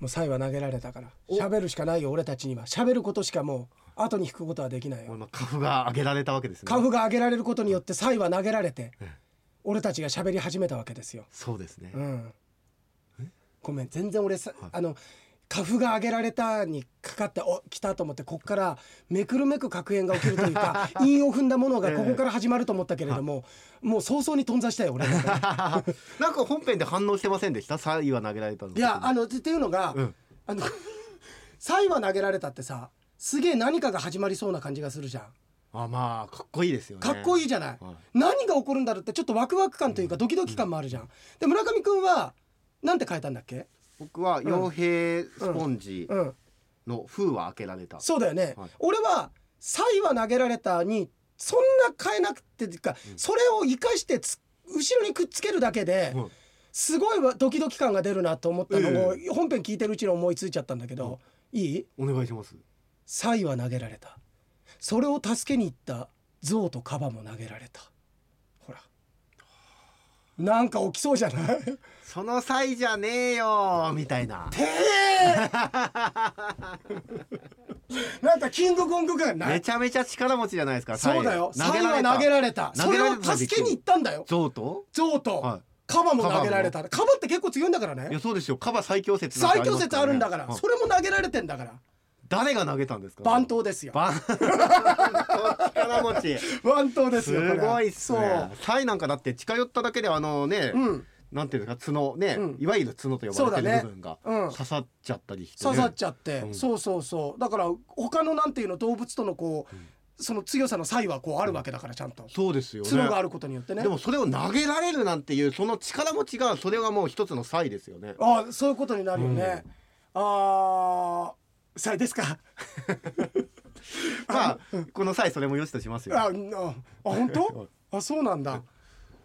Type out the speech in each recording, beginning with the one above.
もうサイは投げられたから。お。喋るしかないよ俺たちには。喋ることしかもう後に引くことはできないよ。カフが上げられたわけですね。カフが上げられることによってサイは投げられてええ。俺たちが喋り始めたわけですよ。そうですね、うん。ごめん全然俺さ、はい。あのカフが上げられたにかかってお来たと思ってこっからめくるめく確変が起きるというか 韻を踏んだものがここから始まると思ったけれども、もう早々に頓挫したよ俺 なんか本編で反応してませんでした？サイは投げられたの。いやあのっていうのが、うん。あの サイは投げられたってさすげえ何かが始まりそうな感じがするじゃん。あまあかっこいいですよね。かっこいいじゃない、はい。何が起こるんだろうってちょっとワクワク感というかドキドキ感もあるじゃん、で村上くんはなんて書いたんだっけ？僕は傭兵スポンジうん。の封は開けられた、そうだよね、はい。俺は「サイは投げられた」にそんな変えなくてっていうか、それを生かしてつ後ろにくっつけるだけで、はいすごいわドキドキ感が出るなと思ったの。を、え。本編聞いてるうちに思いついちゃったんだけど、いい？お願いします「サイは投げられた」それを助けに行った象とカバも投げられたなんか起きそうじゃない？その際じゃねえよみたいな。てえなんかキングコング感ない？めちゃめちゃ力持ちじゃないですかそうだよ。サイはサイ投げられた。それを投げられた助けに行ったんだよ。象と？象と。はカバも投げられた。カバって結構強いんだからね。いやそうですよ。カバ最強説なんて最強説あるんだから。はい。それも投げられてんだから。誰が投げたんですか？番頭ですよ。番力持ち番頭ですすよ。これごいっすねサイなんかだって近寄っただけであのね、そう。うん。なんていうか角ね、うんいわゆる角と呼ばれてる部分がうん刺さっちゃったりして、ね刺さっちゃって、うんそうそうそう。だから他のなんていうの動物とのこう、その強さの差異はこうあるわけだからちゃんと。そうですよね角があることによってねで。もそれを投げられるなんていうその力持ちがそれがもう一つの差異ですよねああ、そういうことになるよね。ああ、差異ですか。まあこの際それも良しとしますよあ、あ、あ本当？あ、そうなんだ。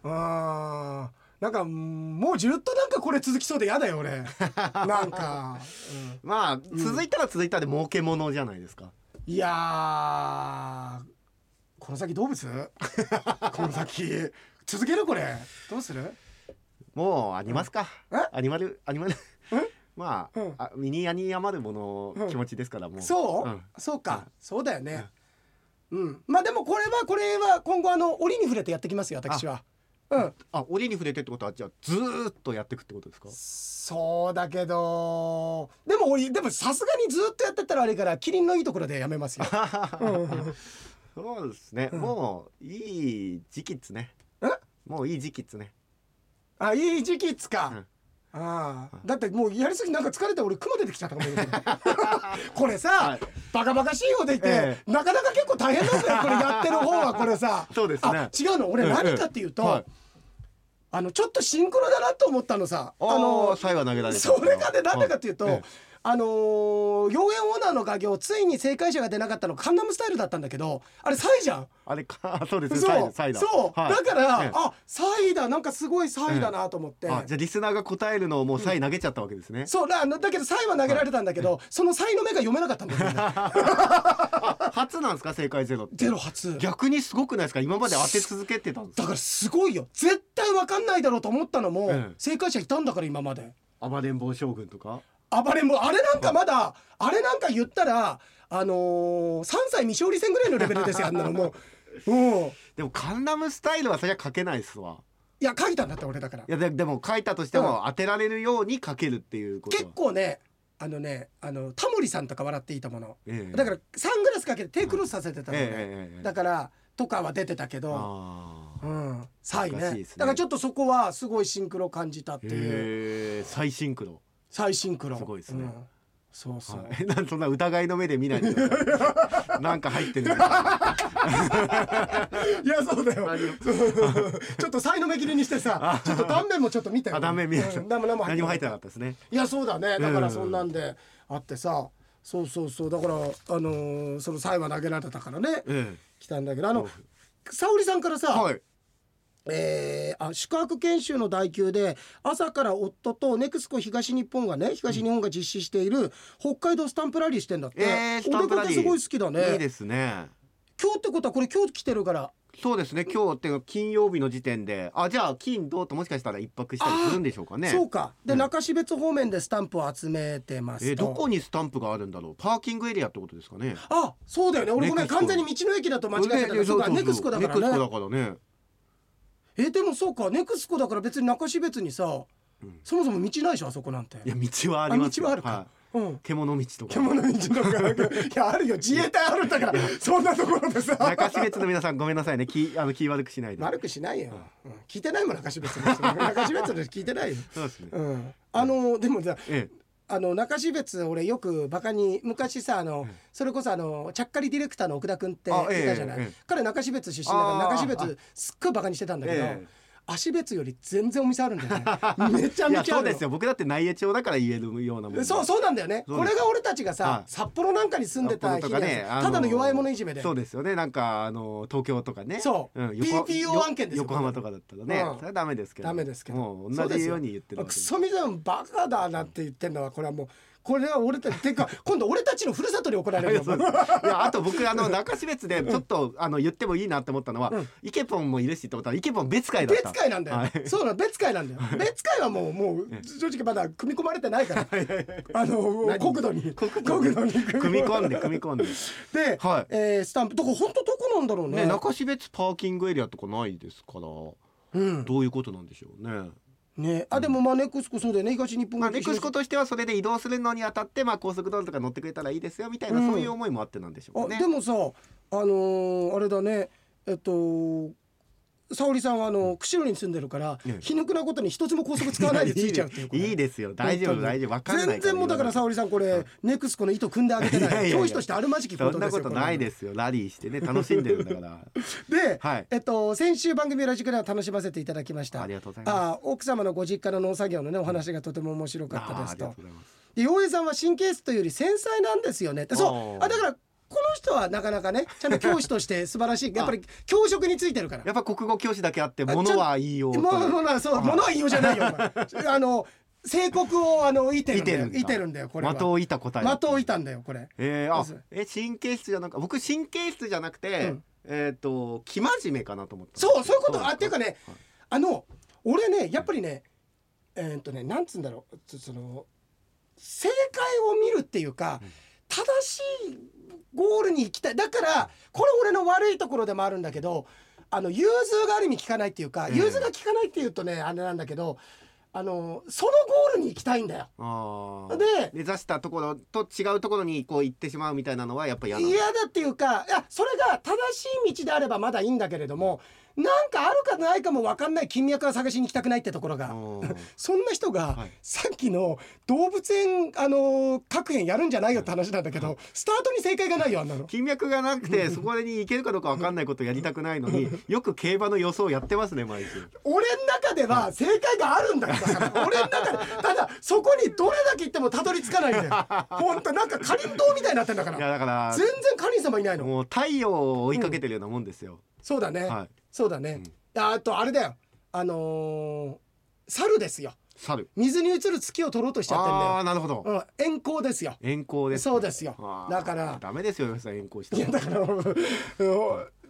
ああ、なんかもうずっとなんかこれ続きそうでやだよ俺。なんか、まあ続いたら続いたで儲けものじゃないですか、うん、いやー、この先動物？この先続けるこれ？どうする？もうありますか、え？アニマルアニマルまあ,、うん。あ身に余るもの気持ちですからもう。そう？ん。そうか、そうだよね。うん、まあでもこれはこれは今後あの折に触れてやってきますよ私は。うん。あ折に触れてってことはじゃあずーっとやっていくってことですか？そうだけどでも俺でもさすがにずっとやってたらあれからキリンのいいところでやめますよ。うん。そうですね、もういい時期っすね。え？もういい時期っすね。あいい時期っつか。うんああだってもうやりすぎなんか疲れて俺雲出てきちゃったかも これさ、はい。バカバカしいようで言って、えなかなか結構大変なんだよこれやってる方はこれさ。そうですね。あ違うの。俺ええ何かっていうと、はい。あのちょっとシンクロだなと思ったのさ。あの最後は投げられた。それがねなんでかっていうと、あのー、妖艶オーナーの画業ついに正解者が出なかったのカンナムスタイルだったんだけどあれサイじゃん？あれかそうですそう。サイだそう、はい。だから、ええ。あサイだ。なんかすごいサイだなと思って、あじゃあリスナーが答えるのをもうサイ投げちゃったわけですね、そう。だだけどサイは投げられたんだけど、そのサイの目が読めなかったんだよ、ね、初なんですか正解ゼロゼロ初。逆にすごくないですか？今まで当て続けてたんですだからすごいよ。絶対わかんないだろうと思ったのも、ええ。正解者いたんだから今まで。暴れん坊将軍とか？暴れん坊あれなんかまだあれなんか言ったらあのー、3歳未勝利戦ぐらいのレベルですよあんなのもう。うん。でもカンナムスタイルはそりゃ書けないっすわ。いや書いたんだって俺だから。いやででも書いたとしても当てられるように書けるっていうこと。は結構ねあのねあのタモリさんとか笑っていいともの。ええ。だからサングラスかけて手クロスさせてたのね、ええええええ。だからとかは出てたけど。あー。うん。サイね。いですね。だからちょっとそこはすごいシンクロ感じたっていう。へえ最シンクロ最シンクロすごいですね。うん。そうそう、はい。なんそんな疑いの目で見ないで。なんか入ってる いやそうだよ。ちょっと才の目切りにしてさちょっと断面もちょっと見てよ。あ断面見えた。うん。何も入ってななかったですね。いやそうだね。だかうんらそんなんであってさ。そうそうそう。だからあのーその才は投げられたからね。え来たんだけどあの沙織さんからさ、えはいえーあ宿泊研修の代給で朝から夫とネクスコ東日本がね東日本が実施している北海道スタンプラリーしてんだって、えーお出かけすごい好きだね。いいですね。今日ってことはこれ今日来てるから。そうですね。今日っていうか金曜日の時点で。あじゃあ金土ともしかしたら一泊したりするんでしょうかね。そうか。で、うん。中標津方面でスタンプを集めてますと。えーどこにスタンプがあるんだろう？パーキングエリアってことですかね。あそうだよね。俺ごめん完全に道の駅だと間違えてたねそうかネクスコだからネクスコねだからねえでもそうか。ネクスコだから別に中標津にさ、うん。そもそも道ないでしょあそこなんて。いや道はあります道はあるか。はい。うん。獣道とか。獣道とか いやあるよ。自衛隊あるんだからそんなところでさ。中標津の皆さんごめんなさいね。気あの気悪くしないで。悪くしないよ、うん。聞いてないもん中標津の人。中標津の人聞いてないよ、そうですね。うん、あのでもさえあの中標津俺よくバカに昔さあの、それこそあのちゃっかりディレクターの奥田君っていあたじゃない、ええええ。彼中標津出身だから中標津すっごいバカにしてたんだけど、ええ足別より全然お店あるんだよね。めちゃめちゃそうですよ。僕だって内江町だから言えるようなもんでそうそうなんだよね。これが俺たちがさ、はい。札幌なんかに住んでた日札に幌とかねただの弱い者いじめで。そうですよね。なんかあの東京とかね。そう。横 PPO 案件ですよ横浜とかだったらね、うんそれはダメですけど。ダメですけど。同じように言ってるクソみたいなバカだなって言ってんのはこれはもうこれは俺たちてか 今度俺たちのふるさとに怒られるいやあと僕あの中標津でちょっと、あの言ってもいいなって思ったのは、うん。イケポンもいるしって思ったらイケポン別会だった。別会なんだよ、はい。そうなの別会なんだよ。別会はもうもう正直まだ組み込まれてないから。あの何？国土に。国土国土に。組み込んで組み込んで。で、はい。えースタンプ。どこ本当どこなんだろうね。ね中標津パーキングエリアとかないですから。うん。どういうことなんでしょうね。ね。あでもまあネクスコそうだよね。東日本まあ、ネクスコとしてはそれで移動するのにあたって、まあ、高速道路とか乗ってくれたらいいですよみたいな、うん。そういう思いもあってなんでしょうかね。あでもさあのーあれだね。えっと沙織さんはあの釧路に住んでるから、ね皮肉なことに一つも高速使わないでつ いちゃうっていういいですよ。大丈夫大丈夫。わかんない全然もうだから沙織さんこれネクスコの糸組んであげてない教師としてあるまじきことですよそんなことないですよ。ラリーしてね楽しんでるんだから。で、はい。えっと先週番組ラジクでは楽しませていただきました。ありがとうございます。あ奥様のご実家の農作業のねお話がとても面白かったですと。洋平さんは神経質というより繊細なんですよね。そう。あだからこの人はなかなかねちゃんと教師として素晴らしい。やっぱり教職についてるから。やっぱ国語教師だけあって物は言いよもうもうそう物は言いようじゃないよ。あ。の正国をあのいてるんだよ。いてるんだ。よこれは。的をいた答え的をいたんだよこれ。えー、あえ神経質じゃなく僕神経質じゃなくて、うん。えっ、と生真面目かなと思ったそうそういうこと。あっていうかねはい。あの俺ねやっぱりねえーっとねなんつうんだろうそその正解を見るっていうか、正しいゴールに行きたい。だからこれ俺の悪いところでもあるんだけどあの融通がある意味効かないっていうか、うん融通が効かないっていうとねあれなんだけどあのそのゴールに行きたいんだよ。で目指したところと違うところにこう行ってしまうみたいなのはやっぱ嫌だ嫌だっていうかいやそれが正しい道であればまだいいんだけれどもなんかあるかないかも分かんない。金脈は探しに行きたくないってところが。うん。そんな人が、はい。さっきの動物園あのー各園やるんじゃないよって話なんだけど、スタートに正解がないよあんなの。金脈がなくてそこに行けるかどうかわかんないことをやりたくないのに よく競馬の予想やってますね毎週。俺の中では正解があるんだから俺の中で。ただそこにどれだけ行ってもたどり着かないんだよ。ほんとなんかかりんとうみたいになってんだかいやらだから全然かりん様いないの。もう太陽を追いかけてるようなもんですよ、そうだね、はいそうだね、ああとあれだよ。あのー猿ですよ。猿。水に映る月を取ろうとしちゃってんだよ。ああなるほど。うん、遠行ですよ。遠行ですそうですよ。だから。ダメですよ遠行していやだからうん。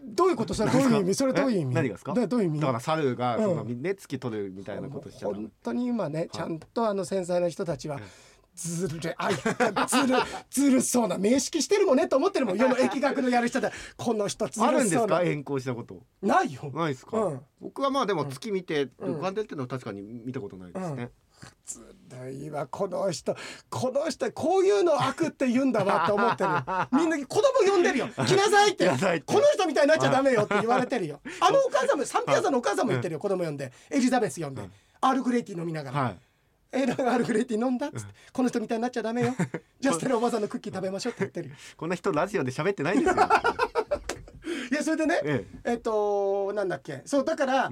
どういうこと？それどういう意味？それどういう意味？え何がですか？だどういう意味？だから猿がその、うん。ね月取るみたいなことしちゃダメ本当に今ねちゃんとあの繊細な人たちはずるあいずる ずるそうな名識してるもんねと思ってるもん。世の疫学のやる人でこの人ずるそうな。あるんですか？遠行したこと。ないよ。ないですか、うん。僕はまあでも月見てうん浮かんでるっていうのは確かに見たことないですね、ずるいわこの人。この人こういうの悪って言うんだわって思ってるよ。みんな子供呼んでるよ。来なさいって。来なさいって。この人みたいになっちゃダメよって言われてるよ。あのお母さんもサンピアさんのお母さんも言ってるよ。子供呼んで。エリザベス呼んで。アールグレイティー飲みながら。はいえー、だからアールグレイティー飲んだ？っつって、この人みたいになっちゃダメよ。じゃあステラおばさんのクッキー食べましょうって言って。るよ こんな人ラジオで喋ってないんですよ。いやそれでねええ。っとなんだっけ。そうだから、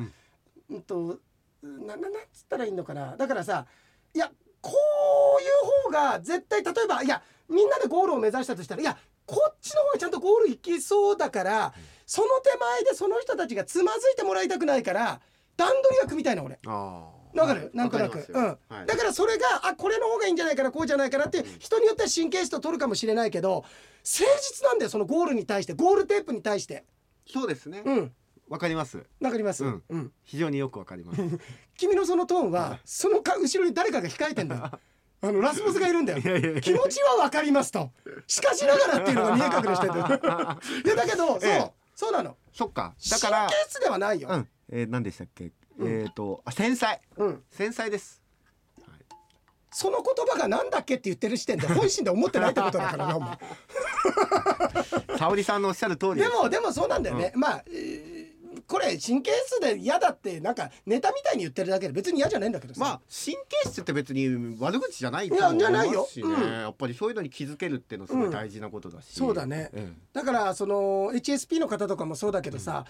うん、となななんつったらいいのかな。だからさいやこういう方が絶対例えばいやみんなでゴールを目指したとしたらいやこっちの方がちゃんとゴール行きそうだから、その手前でその人たちがつまずいてもらいたくないから段取りが組みたいの俺。えああわかる、はい。なんとなく、うん、だからそれがあこれの方がいいんじゃないかなこうじゃないかなって人によっては神経質を取るかもしれないけど誠実なんだよそのゴールに対してゴールテープに対して。そうですね、うん。わかります。わかります、うん。うん。非常によくわかります。君のそのトーンはそのか後ろに誰かが控えてんだよ。あのラスボスがいるんだよ。いやいやいや。気持ちはわかりますと。しかしながらっていうのが見え隠れしてる いやだけどそう、ええ。そうなの。そっか。だから神経質ではないよ、うん。えー、何でしたっけ、うんえっ、とあ繊細。うん、繊細です。その言葉がなんだっけって言ってる時点で本心で思ってないってことだからな お前。沙織さんのおっしゃる通りでもでもそうなんだよね、まあ、えーこれ神経質で嫌だってなんかネタみたいに言ってるだけで別に嫌じゃないんだけどさ、まあ神経質って別に悪口じゃないと思いいやじゃないよ。ますしねうん。やっぱりそういうのに気づけるっていうのはすごい大事なことだし、そうだね。えだからその HSP の方とかもそうだけどさ、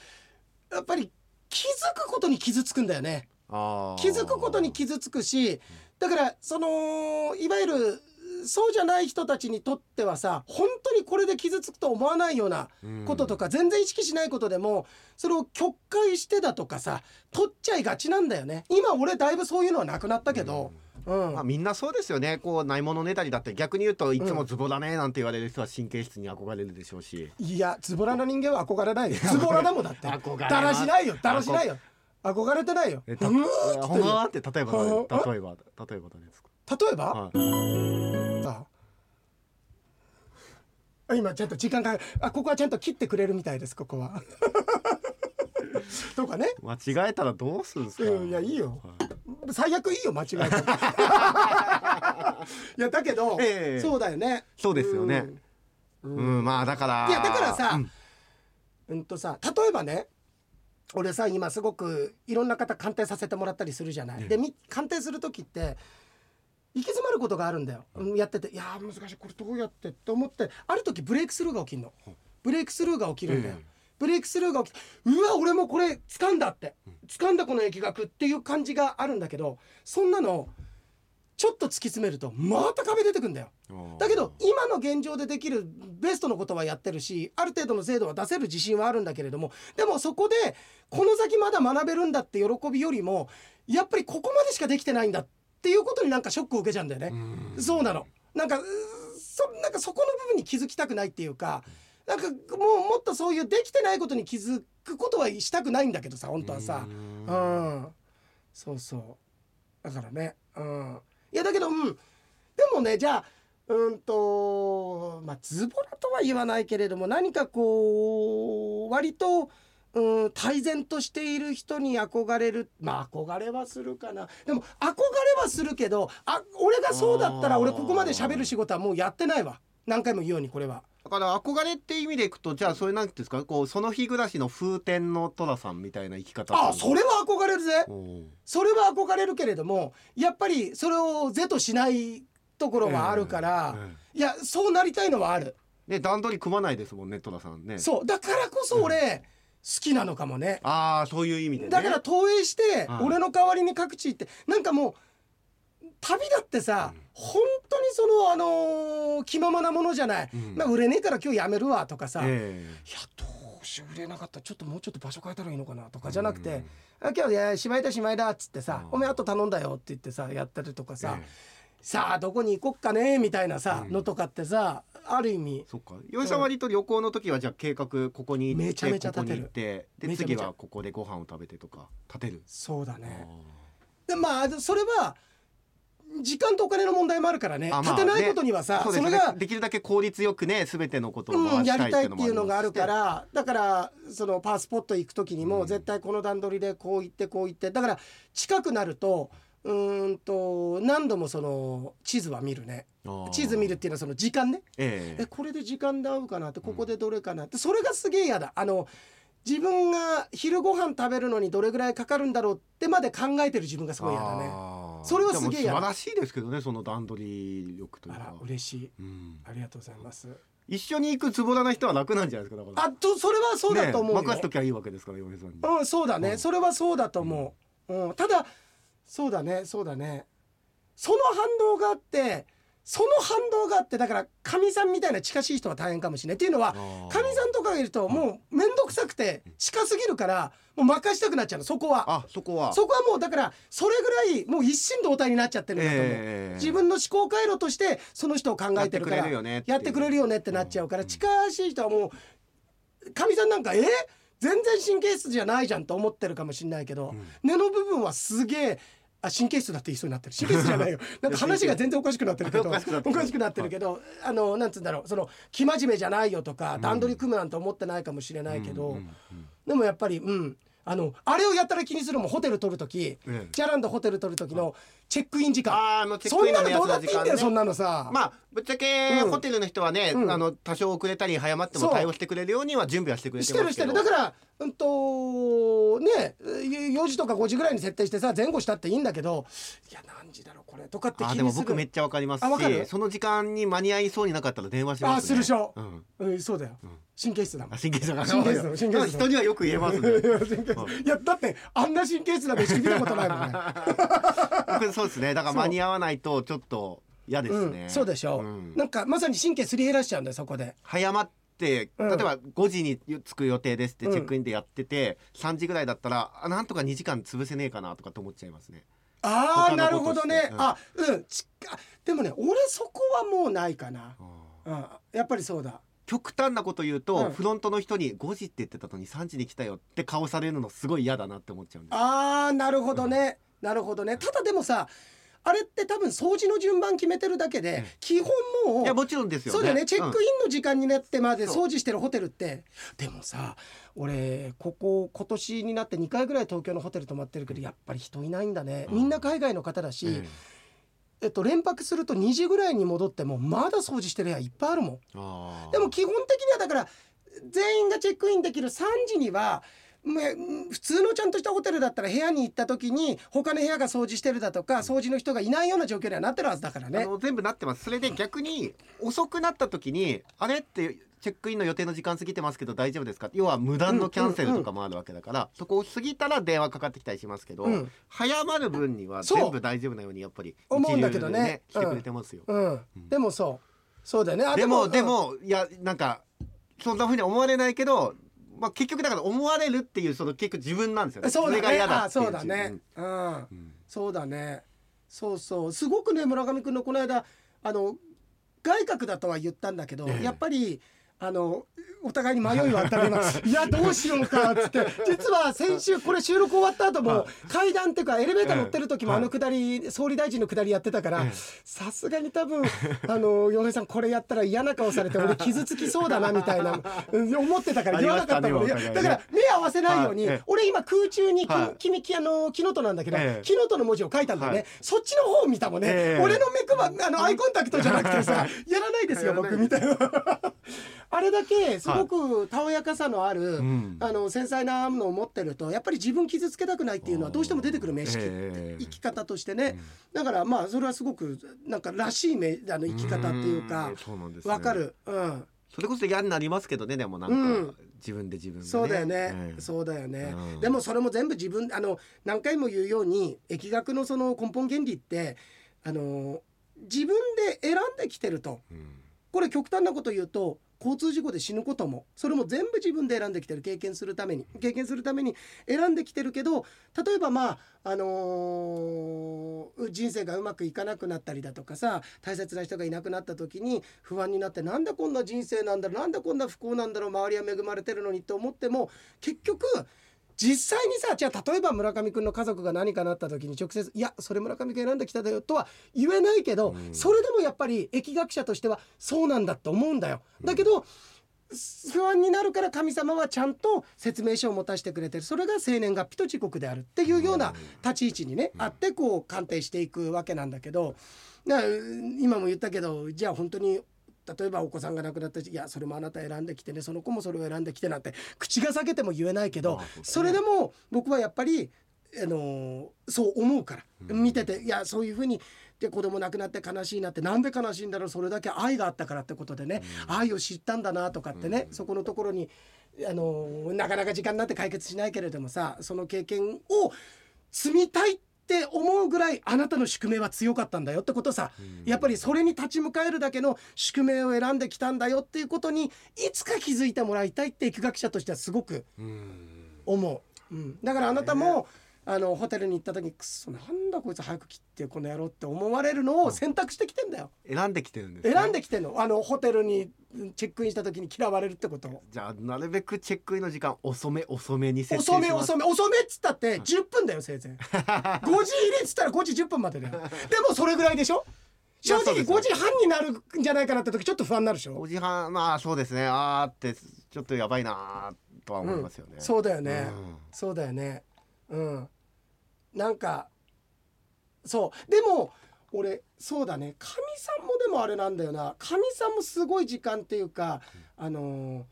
やっぱり気づくことに傷つくんだよね。気づくことに傷つくしだからそのいわゆるそうじゃない人たちにとってはさ本当にこれで傷つくと思わないようなこととか、全然意識しないことでもそれを曲解してだとかさ取っちゃいがちなんだよね。今俺だいぶそういうのはなくなったけど、うんまあ、みんなそうですよね。こうないものねだりだって。逆に言うといつもズボラねなんて言われる人は神経質に憧れるでしょうし、いやズボラな人間は憧れないよ。ズボラだもんだって。憧れだらしないよ。だらしないよ。憧れてないよ。えたうーんっほんま？って例えば例えば例えば誰ですか、例えば、はい。あ。あ今ちゃんと時間があここはちゃんと切ってくれるみたいですここは。とかね。間違えたらどうするんですか、うんいやいいよ。はい最悪いいよ間違えて いやだけど、ええ。そうだよね。そうですよね。うん。うん、まあだからいやだからさうん。うんとさ例えばね俺さ今すごくいろんな方鑑定させてもらったりするじゃない。ええでみ鑑定する時って行き詰まることがあるんだよ、うん。やってていやー難しいこれどうやってって思ってある時ブレイクスルーが起きるの。ブレイクスルーが起きるんだよ、ええブレイクスルーが起きてうわ俺もこれ掴んだって掴んだこの疫学っていう感じがあるんだけどそんなのちょっと突き詰めるとまた壁出てくんだよ。だけど今の現状でできるベストのことはやってるしある程度の精度は出せる自信はあるんだけれどもでもそこでこの先まだ学べるんだって喜びよりもやっぱりここまでしかできてないんだっていうことになんかショックを受けちゃうんだよね。うん。そうなの。なんかそなんかそこの部分に気づきたくないっていうかなんかもうもっとそういうできてないことに気づくことはしたくないんだけどさ本当はさ。うん、そうそう。だからね、うん、いやだけど、うん、でもねじゃあうんとまあズボラとは言わないけれども何かこう割と、うん、泰然としている人に憧れるまあ憧れはするかな。でも憧れはするけどあ俺がそうだったら俺ここまで喋る仕事はもうやってないわ。何回も言うようにこれは。だから憧れって意味でいくとじゃあそれなんていうんですかこうその日暮らしの風天の寅さんみたいな生き方あそれは憧れるぜ。それは憧れるけれどもやっぱりそれを是としないところはあるから、えいやそうなりたいのはある、えね段取り組まないですもんね寅さんね。そうだからこそ俺、好きなのかもね。ああそういう意味でね。だから投影してはい俺の代わりに各地行ってなんかもう旅だってさ、本当にそのあのー気ままなものじゃない、うん。まあ売れねえから今日やめるわとかさ、いやえどうしよう売れなかった。らちょっともうちょっと場所変えたらいいのかなとかじゃなくて、うん。あ今日いやしまいだしまいだっつってさ、うん。おめえあと頼んだよって言ってさやったりとかえさ、えさあどこに行こっかねみたいなさ、うん。のとかってさある意味。そっか。岩井さん割と旅行の時はじゃあ計画ここに行ってめちゃめちゃ立てる。行ってで次はここでご飯を食べてとか立てる。そうだね。あでまあそれは時間とお金の問題もあるからね。あまあ立てないことにはさ、そね。それが、できるだけ効率よくね全てのことをやりたいってていううのがあるからだからそのパースポット行く時にも、うん。絶対この段取りでこう行ってこう行ってだから近くなるとうーんと何度もその地図は見るね。地図見るっていうのはその時間ね。ええ。えこれで時間で合うかなってここでどれかなってそれがすげえ嫌だ。あの自分が昼ご飯食べるのにどれぐらいかかるんだろうってまで考えてる自分がすごい嫌だね。それはすげえ素晴らしいですけどねその段取り。力というあから嬉しい。うん。ありがとうございます。一緒に行くズボラな人は楽なんじゃないですかあとそれはそうだと思う任せときゃいいわけですから嫁さんに。うんそうだね、うん。それはそうだと思う、うん、ただそうだねそうだね。その反動があってその反動があってだからかみさんみたいな近しい人は大変かもしれない。っていうのはかみさんとかがいるともう面倒くさくて近すぎるからもう任したくなっちゃうのそこは。あそこは。そこはもうだからそれぐらいもう一心同体になっちゃってるんだと思う、ええ。自分の思考回路としてその人を考えてるからやってくれるよねってなっちゃうから、うん。近しい人はもうかみさんなんか「え？全然神経質じゃないじゃんと思ってるかもしれないけど、根の部分はすげえあ神経質だって言いそうになってる。神経質じゃないよ。なんか話が全然おかしくなってるけどおかしくなってる。けどあのなんつうんだろう。その生真面目じゃないよとか段取り組むなんて思ってないかもしれないけど、でもやっぱりうん。あのあれをやったら気にするもん。ホテル取る時、うんジャランドホテル取る時のチェックイン時間、あーあのチェックインのやつどうだっていいんだよ、の時間ねそんなのさ、まあぶっちゃけうん。ホテルの人はね、うん。あの多少遅れたり早まっても対応してくれるようには準備はしてくれてしてるしてる。だからうんとね4時とか5時ぐらいに設定してさ前後したっていいんだけどいや何時だろうこれとかって気あでも僕めっちゃわかりますしその時間に間に合いそうになかったら電話しますね。あするでしょ。うん。うん、そうだよ、神経質だもん。あ神経質だ神経質だ 神経質だ人にはよく言えますね。い や神経質。いやだってあんな神経質な飯見たことないもんね。僕 そうですね。だから間に合わないとちょっと嫌ですね、うん、そうでしょ、ん。なんかまさに神経すり減らしちゃうんだよそこで。早まってうん。例えば5時に着く予定ですってうん。チェックインでやってて、3時ぐらいだったらあなんとか2時間潰せねえかなとかって思っちゃいますね。ああなるほどね、うん。あうん。ちあでもね俺そこはもうないかな、うん、やっぱりそうだ。極端なこと言うと、うん。フロントの人に5時って言ってたのに3時に来たよって顔されるのすごい嫌だなって思っちゃうんですあーなるほどね、なるほどね。ただでもさあれって多分掃除の順番決めてるだけで、うん。基本もういやもちろんですよね。そうだよね。チェックインの時間になってまで掃除してるホテルって。でもさ俺ここ今年になって2回ぐらい東京のホテル泊まってるけどやっぱり人いないんだね。みんな海外の方だし、うん。えっと、連泊すると2時ぐらいに戻ってもまだ掃除してる部屋いっぱいあるもん。でも基本的にはだから全員がチェックインできる3時にはまあ普通のちゃんとしたホテルだったら部屋に行った時に他の部屋が掃除してるだとか掃除の人がいないような状況にはなってるはずだからあね。の全部なってます。それで逆に遅くなった時にあれってチェックインの予定の時間過ぎてますけど大丈夫ですか？要は無断のキャンセルとかもあるわけだから、そこを過ぎたら電話かかってきたりしますけど、うん。早まる分には全部大丈夫なようにやっぱり思うんだけどね。来てくれてますよ、うん、でもそう。そうだよね。あでもでうん。もいやなんかそんな風に思われないけど、まあ、結局だから思われるっていうその結局自分なんですよね。そうだね。れが嫌だあっていう。そうだね、うん。うん。そうだね。そうそう。すごくね村上君のこの間あの外角だとは言ったんだけど、ええ。やっぱりあのお互いに迷いはあったりますいやどうしようかっつって。実は先週これ収録終わった後も階段っていうかエレベーター乗ってる時もええあのくだり総理大臣のくだりやってたからええ。さすがに多分あの洋平さんこれやったら嫌な顔されて俺 傷つきそうだなみたいなうん思ってたから言わなかったの。だから目合わせないように俺今空中に君きあの木のとなんだけどええ。木のとの文字を書いたんだよね、はい。そっちの方を見たもんね、ええ。俺の目くばあのアイコンタクトじゃなくてさ やらないですよ僕みたいなあれだけすごくたおやかさのある、ん。あの繊細なのを持ってるとやっぱり自分傷つけたくないっていうのはどうしても出てくる名識、ええ生き方としてね、だからまあそれはすごくなんからしいめあの生き方っていうかうなんですね。わかる、うん、それこそ嫌になりますけどねでもなんか、うん。自分で自分で、ね、そうだよね、ええ。そうだよね、うん。でもそれも全部自分あの何回も言うように疫学のその根本原理ってあの自分で選んできてると。うん。これ極端なこと言うと交通事故で死ぬこともそれも全部自分で選んできてる経験するために経験するために選んできてるけど例えばまああのー人生がうまくいかなくなったりだとかさ大切な人がいなくなった時に不安になってなんでこんな人生なんだろうなんでこんな不幸なんだろう周りは恵まれてるのにと思っても結局実際にさじゃあ例えば村上君の家族が何かなった時に直接「いやそれ村上君選んできただよ」とは言えないけど、うん。それでもやっぱり疫学者としてはそうなんだと思うんだよ。だけど、不安になるから神様はちゃんと説明書を持たせてくれてる。それが生年月日と時刻であるっていうような立ち位置にね、あってこう鑑定していくわけなんだけど。今も言ったけどじゃあ本当に例えばお子さんが亡くなった時いやそれもあなた選んできてねその子もそれを選んできてなんて口が裂けても言えないけど、まあそれでも僕はやっぱり、あのーそう思うから、見てていやそういうふうにで子供亡くなって悲しいなってなんで悲しいんだろうそれだけ愛があったからってことでね、愛を知ったんだなとかってね、そこのところに、あのーなかなか時間になって解決しないけれどもさその経験を積みたいって思うぐらいあなたの宿命は強かったんだよってことさ、やっぱりそれに立ち向かえるだけの宿命を選んできたんだよっていうことにいつか気づいてもらいたいって疫学者としてはすごく思う、うん、だからあなたも、あのホテルに行った時にくそなんだこいつ早く切ってこの野郎って思われるのを選択してきてんだよ、選んできてるんです、ね、選んできてんの。あのホテルにチェックインした時に嫌われるってこと。じゃあなるべくチェックインの時間遅め遅めに設定し遅ます。め遅め。遅めっつったって10分だよせいぜい。5時入れっつったら5時10分までだよ。でもそれぐらいでしょ？正直いやそうです5時半になるんじゃないかなって時ちょっと不安になるでしょ？5時半まあそうですね。あーってちょっとやばいなーとは思いますよね、そうだよね、うん。そうだよね。うんなんかそう。でも俺そうだね。かみさんもでもあれなんだよな。かみさんもすごい時間っていうかあの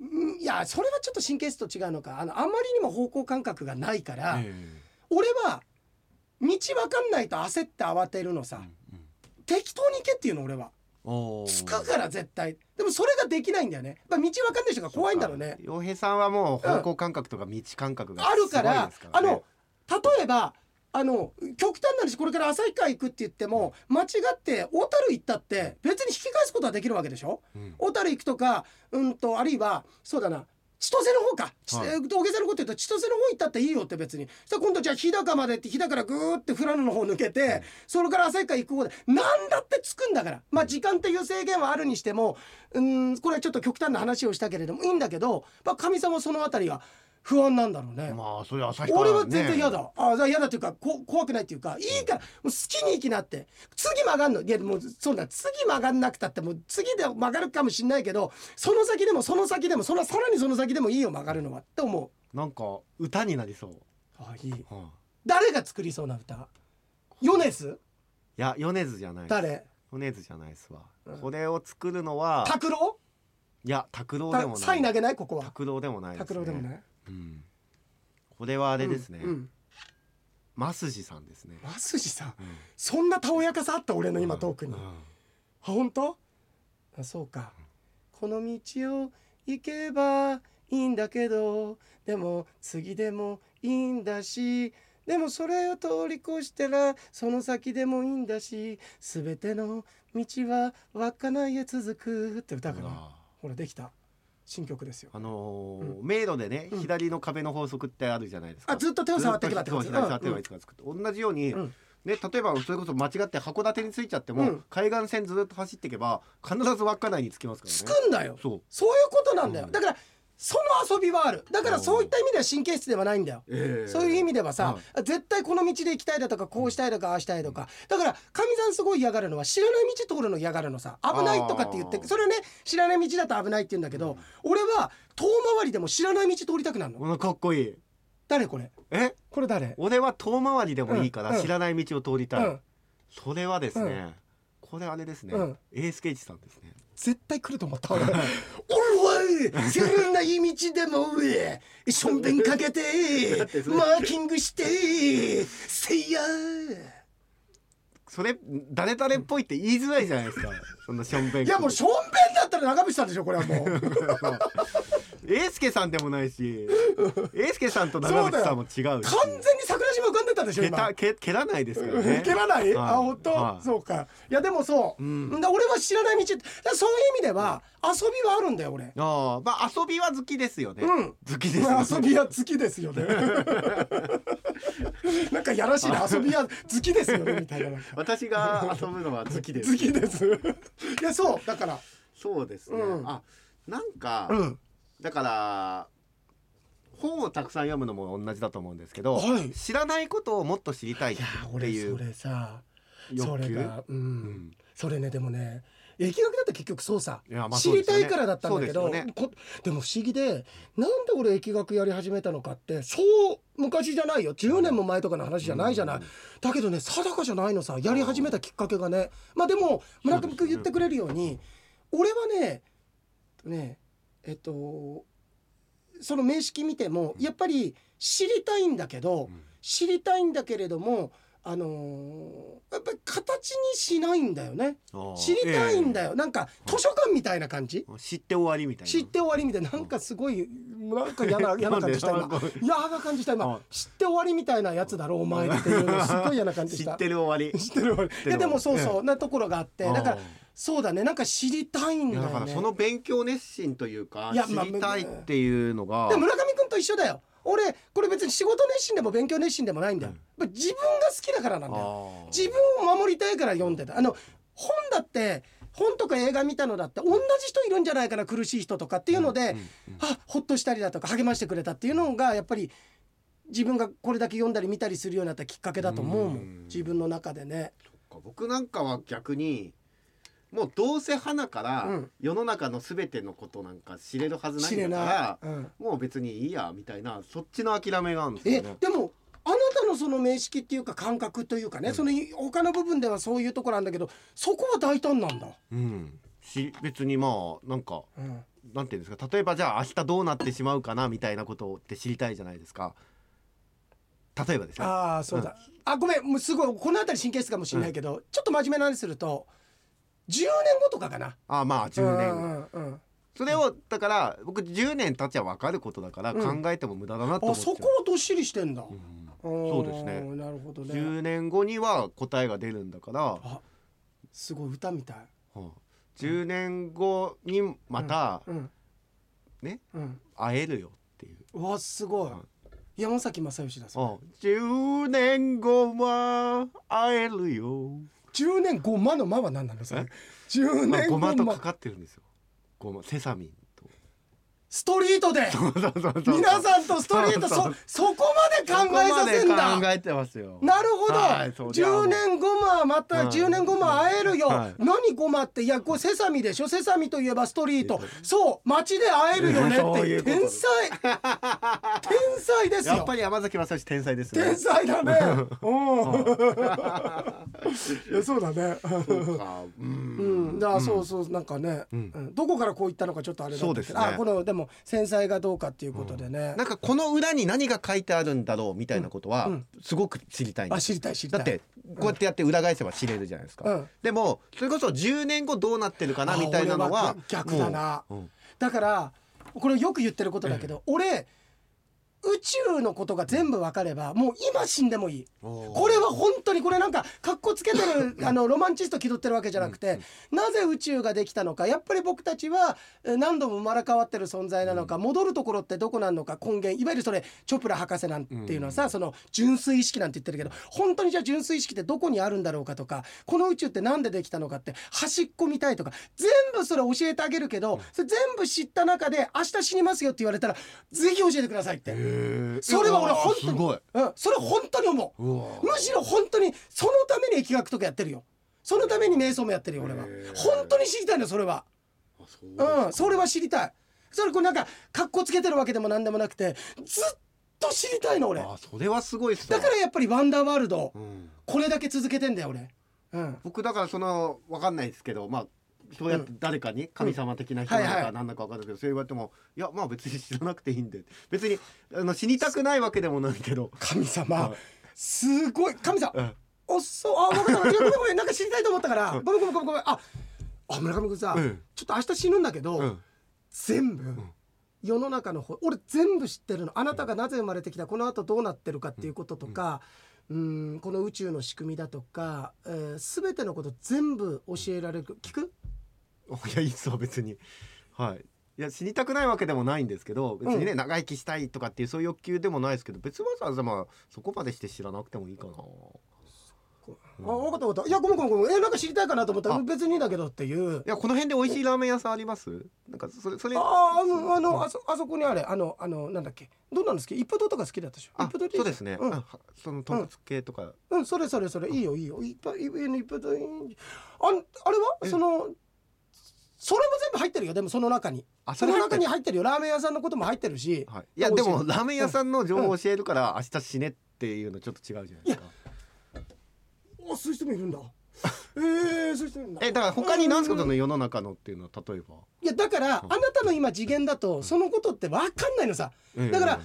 ーんいやそれはちょっと神経質と違うのか。あのあんまりにも方向感覚がないから、え俺は道わかんないと焦って慌てるのさ、えうん。適当に行けっていうの俺は。おー。着くから絶対。でもそれができないんだよね、まあ、道わかんない人が怖いんだろうね。洋平さんはもう方向感覚とか道感覚があるからあの例えばあの極端な話これから旭川行くって言っても間違って小樽行ったって別に引き返すことはできるわけでしょ？うん。小樽行くとかうんとあるいはそうだな千歳の方か、ちはい。えー大げさなこと言うと千歳の方行ったっていいよって別に。そしたら今度じゃあ日高までって日高からぐーって富良野の方抜けて、それから旭川行く方でなんだって着くんだから。まあ時間っていう制限はあるにしてもうんこれはちょっと極端な話をしたけれどもいいんだけどまあかみさんはそのあたりは不安なんだろうね。まあそれは旭川俺は全然嫌ねだ、ああ嫌だっていうかこ怖くないっていうかいいからもう好きに行きなって。次曲がんの。いやもうそうだ。次曲がんなくたってもう次で曲がるかもしんないけどその先でもその先でもそのさらにその先でもいいよ曲がるのはって思う。なんか歌になりそう、あいい。は誰が作りそうな歌？米津？い、いや米津じゃない。誰？米津じゃないですわ、うん。これを作るのは拓郎？いや拓郎でもない。サイ投げない？ここは。拓郎でもない拓郎でもない？うん、これはあれですね、うんうん。増地さんですね、増地さん？うん。そんなたおやかさあった俺の今トークに。うん。あ本当？あそうか。この道を行けばいいんだけどでも次でもいいんだしでもそれを通り越したらその先でもいいんだし全ての道は稚内へ続くって歌かな。ほらできた新曲ですよ。あのー迷路でね、うん。左の壁の法則ってあるじゃないですか。あずっと手を触っていけばって左触ってばいつかつくって同じように、うん。ね、例えばそれこそ間違って函館に着いちゃっても、うん。海岸線ずっと走っていけば必ず稚内に着きますからつねくんだよ。そう、そういうことなんだよ。うん。だからその遊びはある。だからそういった意味では神経質ではないんだよ。ええ。そういう意味ではさ、は絶対この道で行きたいだとかこうしたいとかああしたいとか。だからかみさんすごい嫌がるのは知らない道通るの嫌がるのさ。危ないとかって言ってそれね知らない道だと危ないって言うんだけど、俺は遠回りでも知らない道通りたくなるの。このかっこいい。誰これ？え？これ誰？俺は遠回りでもいいから、うん。知らない道を通りたい、うん。それはですね、うん。これあれですね、うん。エースケイチさんですね絶対来ると思った俺俺は知らない道でも上しょんべんかけてマーキングしてせいやそれ誰々っぽいって言いづらいじゃないですかそんなしょんべんいやもうしょんべんだったら長渕さんでしょこれはもう。エースケさんでもないし。エースケさんと長渕さんも違うし。完全に桜島浮かんでたでしょ今。蹴た蹴蹴らないですからね。蹴らない、はい。あ本当、はい。そうか。いやでもそう、うん。だ俺は知らない道そういう意味では遊びはあるんだよ俺。ああまあ遊びは好きですよね、うん。好きですよね。遊びは好きですよね。なんかやらしいな。遊びは好きですよねみたいな。私が遊ぶのは好きです。好きですいやそうだから。そうですね、うん。あなんか、うん。だから本をたくさん読むのも同じだと思うんですけど、はい。知らないことをもっと知りたいっいやて俺いうそれさそ欲求？れがうん、うん。それねでもね疫学だって結局そうさ知りたいからだったんだけどでも不思議でなんで俺疫学やり始めたのかってそう昔じゃないよ。10年も前とかの話じゃないじゃない、うん。だけどね定かじゃないのさやり始めたきっかけがね。まあでも村上君言ってくれるように俺はねねえっとその名式見てもやっぱり知りたいんだけど、うん。知りたいんだけれどもあのーやっぱり形にしないんだよね。知りたいんだえよ、なんか図書館みたいな感じ、え知って終わりみたいな。知って終わりみたいな。なんかすごいなんか嫌な 嫌な感じした今。嫌な感じした今。はい知って終わりみたいなやつだろお前っていうのすっごい嫌な感じし知った てる終わり。知ってる終わり。いやでもそうそうなところがあってだからそうだねなんか知りたいんだよね。だからその勉強熱心というか知りたいっていうのが、で村上君と一緒だよ俺これ別に仕事熱心でも勉強熱心でもないんだよ、やっぱ自分が好きだからなんだよ。自分を守りたいから読んでた。あの本だって本とか映画見たのだって同じ人いるんじゃないかな苦しい人とかっていうので、うんうんあほっとしたりだとか励ましてくれたっていうのがやっぱり自分がこれだけ読んだり見たりするようになったきっかけだと思うもん、うん。自分の中でね。僕なんかは逆にもうどうせ花からうん。世の中の全てのことなんか知れるはずないんだからうん。もう別にいいやみたいなそっちの諦めがあるんですえよね。でもあなたのその名式っていうか感覚というかね、うん。その他の部分ではそういうところなんだけどそこは大胆なんだ。うん、し別にまあなんかうん。なんていうんですか例えばじゃあ明日どうなってしまうかなみたいなことって知りたいじゃないですか。例えばですね。ああそうだ、あごめんもうすごいこの辺り神経質かもしれないけど、ちょっと真面目な話すると10年後とかかな。あまあ10年後、うんうんうんそれをだから僕10年経ちゃ分かることだからうん考えても無駄だなと思あっちゃう、そこをどっしりしてんだ。うんそそうですねなるほどね。10年後には答えが出るんだから、あすごい歌みたい。うん10年後にまたうんねうん。会えるよっていう、うわすごい。うん山崎正義だそれ。10年後は会えるよ、10年ごまのまは何なんですか。10、年ごまごまとかかってるんですよ。ごまセサミン。ストリートで。皆さんとストリートそうそこまで考えさせんだ。で考えてますよ。なるほど、はいそうじゃあもう10年後ままたはい。10年後ま会えるよ、はい。何ごまっていやこれセサミでしょ？セサミといえばストリート。そう街で会えるよねって。天才。天才ですよ。やっぱり山崎正義天才ですね。天才だね。うん。いやそうだね。そうか。ううん。ん、だそうそうなんかね、うん。うん。どこからこういったのかちょっとあれだけど。ね。あこのでも繊細がどうかっていうことでね、なんかこの裏に何が書いてあるんだろうみたいなことはうん。うんすごく知りたいんです。あ知りたい知りたい。だってこうやってやって裏返せば知れるじゃないですか、うん。でもそれこそ10年後どうなってるかなあみたいなの俺はは逆だな。だからこれよく言ってることだけど、俺宇宙のことが全部わかればもう今死んでもいい。これは本当にこれなんかかっこつけてる あのロマンチスト気取ってるわけじゃなくて、なぜ宇宙ができたのか。やっぱり僕たちはえ何度も生まれ変わってる存在なのか、戻るところってどこなのか根源。いわゆるそれチョプラ博士なんていうのはさ、その純粋意識なんて言ってるけど本当にじゃあ純粋意識ってどこにあるんだろうかとかこの宇宙ってなんでできたのかって端っこ見たいとか全部それ教えてあげるけど、それ全部知った中で明日死にますよって言われたらぜひ教えてくださいって。それは俺本当にすごい。うん、それ本当に思う。むしろ本当にそのために疫学とかやってるよ。そのために瞑想もやってるよ俺は。本当に知りたいのそれは。うんそれは知りたい。それこうなんか格好つけてるわけでも何でもなくてずっと知りたいの俺。あそれはすごいっすわ。だからやっぱりワンダーワールドうん。これだけ続けてんだよ俺。うん。僕だからそのわかんないですけどまあそうやって誰かに神様的な人なのか何だかわかんないけどそう言われてもいやまあ別に知らなくていいんで。別にあの死にたくないわけでもないけど。神様。はい。すごい。神様。うん。おっ。そうあごめんごめんごめんなんか知りたいと思ったから。ごめんごめんごめんごめん。ああ村上君さうん。ちょっと明日死ぬんだけど、うん。全部、世の中のほ俺全部知ってるの。あなたがなぜ生まれてきたこの後どうなってるかっていうこととか、うん、この宇宙の仕組みだとか、えー、全てのこと全部教えられる。聞く？いやいいっすわ別に。はい。いや死にたくないわけでもないんですけど別にね、長生きしたいとかっていうそういう欲求でもないですけど別にわざわざまあそこまでして知らなくてもいいかな。あ分かった分かった。いやごめんごめんごめん。えなんか知りたいかなと思ったらあ。別にだけどっていう。いやこの辺で美味しいラーメン屋さんあります？なんかそれそれ。あああのあのあそあそこにあれあのあのなんだっけ？どうなんですか一風堂とか好きだったでしょ？あ一風堂いいそうですね、うん。あはその豚骨系とか、うん、それそれそれ。いいよいいよ。いっぱいいいいっぱいいいあんあれは？えそのそれも全部入ってるよ。でもその中に。あその中に入ってるよ。ラーメン屋さんのことも入ってるし、はい、いやでもラーメン屋さんの情報を教えるから明日死ねっていうのちょっと違うじゃないですか。あそういう人もいるんだ。えー、そういう人いるんだ。えだから他に何すかうんその世の中のっていうのは例えば。いやだから、あなたの今次元だとそのことって分かんないのさ。だから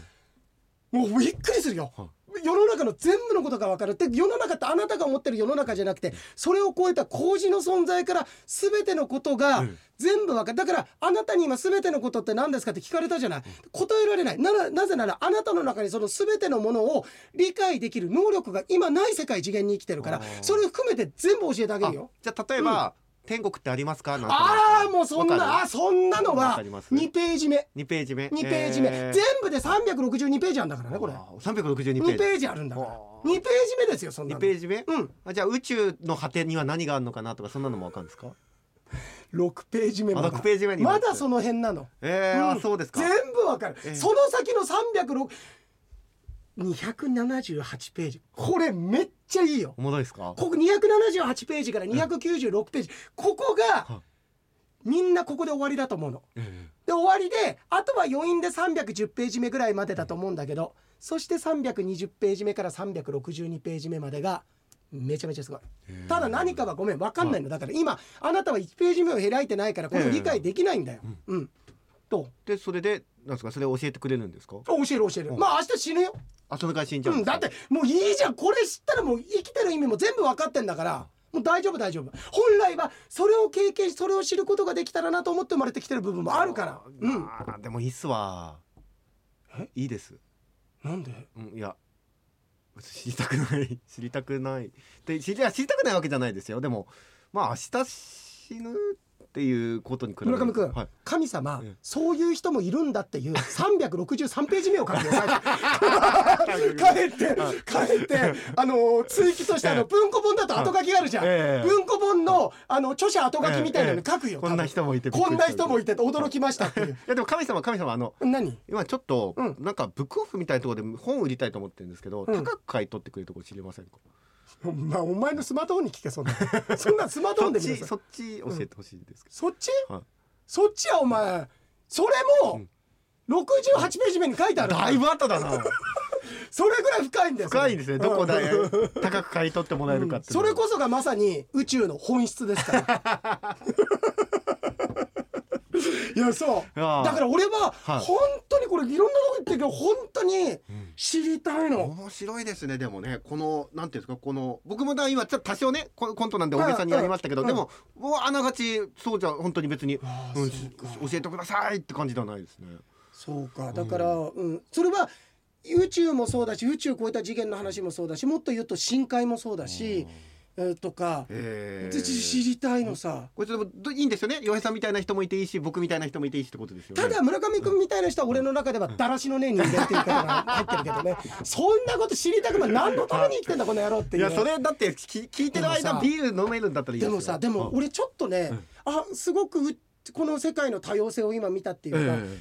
もうびっくりするよ。は世の中の全部のことが分かる。って世の中ってあなたが思ってる世の中じゃなくてそれを超えた麹の存在から全てのことがうん全部分かる。だからあなたに今全てのことって何ですかって聞かれたじゃない。答えられない。ならなぜならあなたの中にその全てのものを理解できる能力が今ない世界次元に生きてるからそれを含めて全部教えてあげるよ。じゃあ例えば、天国ってありますか？ああもうそんなあそんなのわはかります。2ページ目。2ページ目。2ページ目、えー。全部で362ページあるんだからねこれ。あー362 2ページ。ページあるんだから。あ2ーページ目ですよそんな2のページ目、うん。あじゃあ宇宙の果てには何があるのかな？とかそんなのもわかるんですか？6ページ目まあだ6ページ目にまだその辺なの。えー、あうん。そうですか。全部わかる、ええその先の306 278ページ。これめっちゃいいよ。おもろいですか？ここ278ページから296ページ、ここがはみんなここで終わりだと思うの。えで終わりであとは余韻で310ページ目ぐらいまでだと思うんだけどそして320ページ目から362ページ目までがめちゃめちゃすごい。え。ただ何かはごめん分かんないの。だから今あなたは1ページ目を開いてないからこれを理解できないんだよ。うん、どう？でそれでなんですか？それ教えてくれるんですか？教える教える。うん。まあ明日死ぬよ。あそのから死んじゃううんだってもういいじゃん。これ知ったらもう生きてる意味も全部分かってんだから。もう大丈夫大丈夫本来はそれを経験しそれを知ることができたらなと思って生まれてきてる部分もあるから。うん。でもいいっすわ。え？いいです。なんで？うんいや知りたくない。知りたくない。で知り知りたくないわけじゃないですよ。でもまあ明日死ぬっていうことに比べ村上君はい、神様ええ。そういう人もいるんだっていう363ページ目を書くよ 帰って帰って。あの追記としてあの文庫本だと後書きがあるじゃん。ええ。文庫本のあの著者後書きみたいなの書くよこんな人もいてこんな人もいてて驚きましたっていう。い。やでも神様神様あの何？今ちょっと、うん。なんかブックオフみたいなところで本売りたいと思ってるんですけど、うん。高く買い取ってくれるところ知りませんか？まあお前のスマートフォンに聞けそんな。そんなスマートフォンで見そっち教えてほしいですけそっち？ど、はい。そっちはお前それも68ページ目に書いてあるだいぶ後だな。それぐらい深いんです深いんですね。どこでうん。高く買い取ってもらえるかっていうのは。それこそがまさに宇宙の本質ですから いやそう。だから俺ははい。本当にこれいろんなとこ行ってるけど本当に知りたいの、面白いですねでもね。このなんていうんですかこの僕もだ今ちょっと多少ねココントなんで大げさにやりましたけど、うん。でももうあながちそうじゃ本当に別に、あうんそうか。教えてくださいって感じではないですね。そうか。だから、うん。それは宇宙もそうだし宇宙を超えた次元の話もそうだしもっと言うと深海もそうだし、えーとか、えで知りたいのさ。これでもどいいんですよね？洋平さんみたいな人もいていいし僕みたいな人もいていいしってことですよね。ただ村上君みたいな人は俺の中ではだらしのねえ人間っていう方が入ってるけどね。そんなこと知りたくない何のために生きてんだこの野郎っていうね、いやそれだってき聞いてる間ビール飲めるんだったらいいでよ。ですもさでもうん俺ちょっとね、うん。あすごくうこの世界の多様性を今見たっていうか、え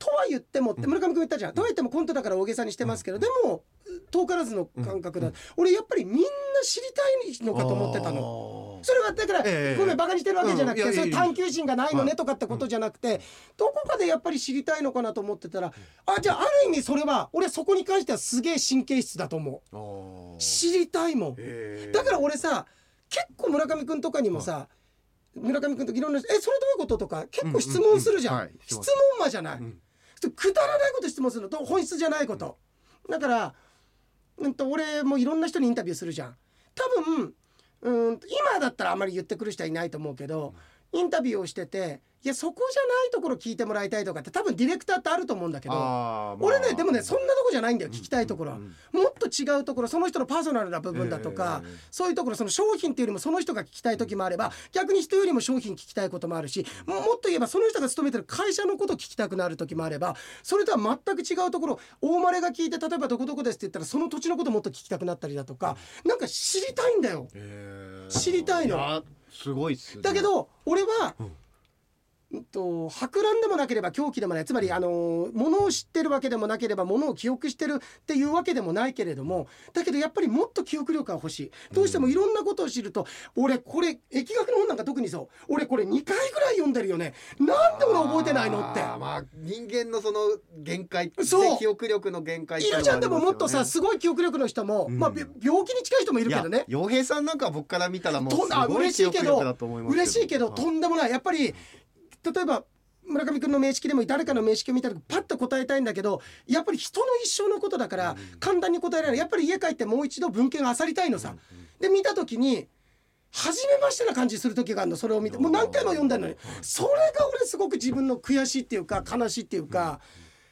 とは言ってもって村上君言ったじゃん、とは言ってもコントだから大げさにしてますけど、でも遠からずの感覚だ、俺やっぱりみんな知りたいのかと思ってたの。のそれはだから、ええ。ごめんバカにしてるわけじゃなくて、うん。そういう探求心がないのねはいとかってことじゃなくて、どこかでやっぱり知りたいのかなと思ってたら、あじゃあある意味それは俺そこに関してはすげえ神経質だと思う。知りたいもん。だから俺さ結構村上君とかにもさ、村上君といろんな「えそれどういうこと?」とか結構質問するじゃん、うん。うん。うんはいし質問魔じゃない、うんくだらないこと質問するの。と本質じゃないこと。だから、うん、と俺もいろんな人にインタビューするじゃん。多分うん今だったらあまり言ってくる人はいないと思うけどインタビューをしてていやそこじゃないところ聞いてもらいたいとかって多分ディレクターってあると思うんだけど俺ねでもねそんなとこじゃないんだよ聞きたいところは、もっと違うところその人のパーソナルな部分だとか、ええそういうところその商品っていうよりもその人が聞きたい時もあれば逆に人よりも商品聞きたいこともあるしももっと言えばその人が勤めてる会社のこと聞きたくなる時もあればそれとは全く違うところ大まれが聞いて例えばどこどこですって言ったらその土地のこともっと聞きたくなったりだとかなんか知りたいんだよ。知りたいの。やすごいっすね。だけど俺は、うんうんと博覧でもなければ狂気でもない。つまりあのものを知ってるわけでもなければものを記憶してるっていうわけでもないけれどもだけどやっぱりもっと記憶力が欲しい。どうしてもいろんなことを知ると、俺これ疫学の本なんか特にそう。俺これ2回ぐらい読んでるよね。なんで俺覚えてないのって。まあ人間のその限界そう。記憶力の限界いるじゃんでももっとさすすごい記憶力の人も、うん。まあび病気に近い人もいるけどね。洋平さんなんか僕から見たらもうすごい嬉しいけど記憶力だと思います嬉しいけどはいとんでもない。やっぱり例えば村上君の名式でも誰かの名式を見た時パッと答えたいんだけどやっぱり人の一生のことだから簡単に答えられない。やっぱり家帰ってもう一度文献を漁りたいのさ。で見た時に初めましてな感じする時があるのそれを見て。もう何回も読んだのに。それが俺すごく自分の悔しいっていうか悲しいっていうか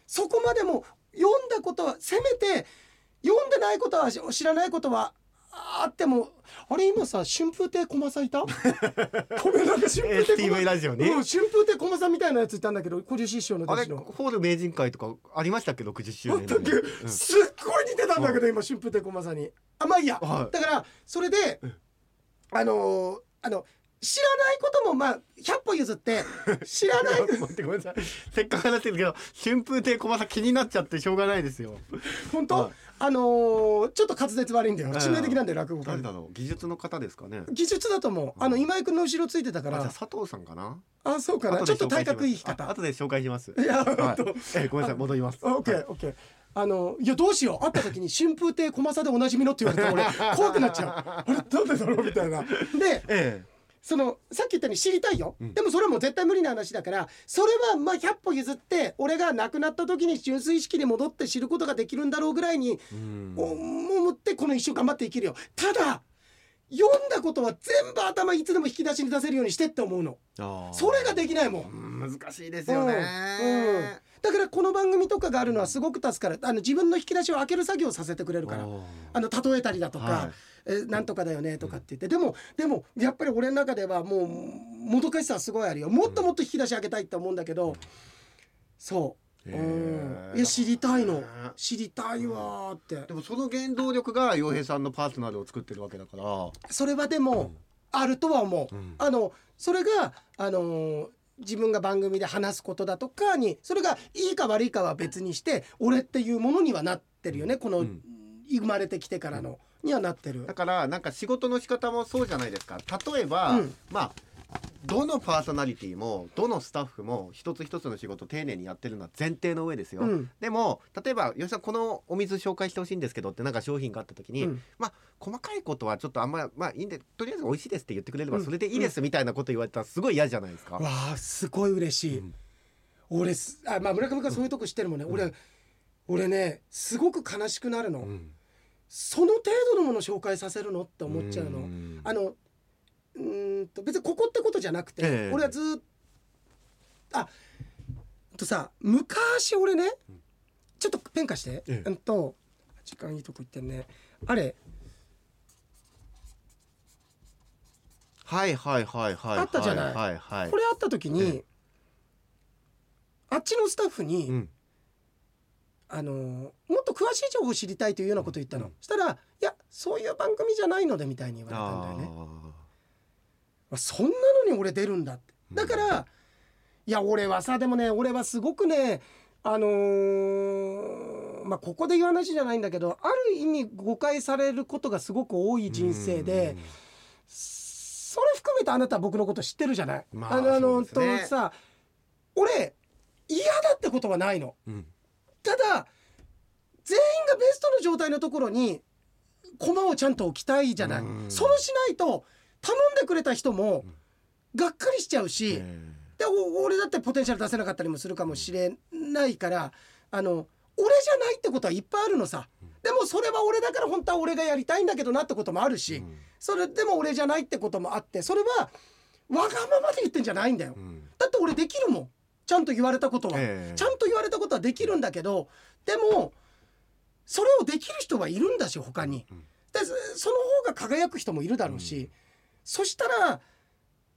そこまでも読んだことはせめて読んでないことは知らないことはあってもあれ今さ春風亭駒さんいた？これなんか春風亭駒 STV ラジオねうん、春風亭駒さんみたいなやついたんだけど小樹師匠の弟子の。ホール名人会とかありましたっけ？60周年うん。すっごい似てたんだけど今春風亭駒さんに。あまあいいや。はい。だからそれでうん。あのーあの知らないこともまあ100歩譲って 知らない。待ってごめんなさい。せっかく話してるけど春風亭小政気になっちゃってしょうがないですよ。本当、はいあのーちょっと滑舌悪いんだよ。致命的なんだよ落語家誰だろう？技術の方ですかね。技術だと思う。あの今井君の後ろついてたから。佐藤さんかな？あそうかな。後ちょっと体格いい方。あ後で紹介します。いやはい。えごめんなさい戻ります。オッケはい。ーオッケーあのいやどうしよう。会った時に春風亭小政でおなじみのって言われたら俺怖くなっちゃう。あれなんでだろう？みたいな。でえそのさっき言ったように知りたいよ、うん。でもそれはもう絶対無理な話だからそれはまあ100歩譲って俺が亡くなった時に純粋意識に戻って知ることができるんだろうぐらいに思ってこの一生頑張って生きるよ。ただ読んだことは全部頭いつでも引き出しに出せるようにしてって思うの。それができないもん。うん難しいですよね。うんうん。だからこの番組とかがあるのはすごく助かる。あの自分の引き出しを開ける作業をさせてくれるから。あの例えたりだとか、はいえなんとかだよねとかって言って、でもでもやっぱり俺の中ではもうもどかしさはすごいあるよ。もっともっと引き出し開けたいって思うんだけど、そう、へうーん、いや知りたいの。ね知りたいわーって。でもその原動力が洋平さんのパーソナルを作ってるわけだから。それはでもあるとは思う、うん。あのそれがあのー自分が番組で話すことだとかにそれがいいか悪いかは別にして俺っていうものにはなってるよね。この、うん。生まれてきてからのにはなってる。だ。からなんか仕事の仕方もそうじゃないですか。例えば、うん。まあどのパーソナリティもどのスタッフも一つ一つの仕事を丁寧にやってるのは前提の上ですよ、うん。でも例えば吉田さんこのお水紹介してほしいんですけどってなんか商品があった時に、うん。まあ細かいことはちょっとあんままあいいんでとりあえず美味しいですって言ってくれればうん。それでいいですみたいなこと言われたらすごい嫌じゃないですか。わあすごい嬉しい、うん。俺すあまあ村上君そういうとこ知ってるもんね、俺俺ねすごく悲しくなるの、うんその程度のもの紹介させるのって思っちゃうの、ん。あのうーんと別にここってことじゃなくて、ええ。俺はずーっとあとさ昔俺ねちょっとペン貸して、ええ。うんと時間いいとこ行ってんね。あれ。はいはいはいはいあったじゃない。はいはい。これあった時に、え。あっちのスタッフに、うんあのーもっと詳しい情報を知りたいというようなことを言ったの、うん。したら「いやそういう番組じゃないので」みたいに言われたんだよね。あまあそんなのに俺出るんだって。だから、いや俺はさでもね俺はすごくねあのーまあここで言う話じゃないんだけどある意味誤解されることがすごく多いー人生でそれ含めてあなたは僕のこと知ってるじゃない？まあのあのね。とさ俺嫌だってことはないの。うんうんただ全員がベストの状態のところに駒をちゃんと置きたいじゃない。うん。そうしないと頼んでくれた人もがっかりしちゃうし、えでお俺だってポテンシャル出せなかったりもするかもしれないからあの俺じゃないってことはいっぱいあるのさ。でもそれは俺だから本当は俺がやりたいんだけどなってこともあるし、それでも俺じゃないってこともあってそれはわがままで言ってんじゃないんだよ。うん。だって俺できるもんちゃんと言われたことは。えーちゃんと言われたことはできるんだけどでもそれをできる人はいるんだし他に。うん。でそその方が輝く人もいるだろうし、そしたら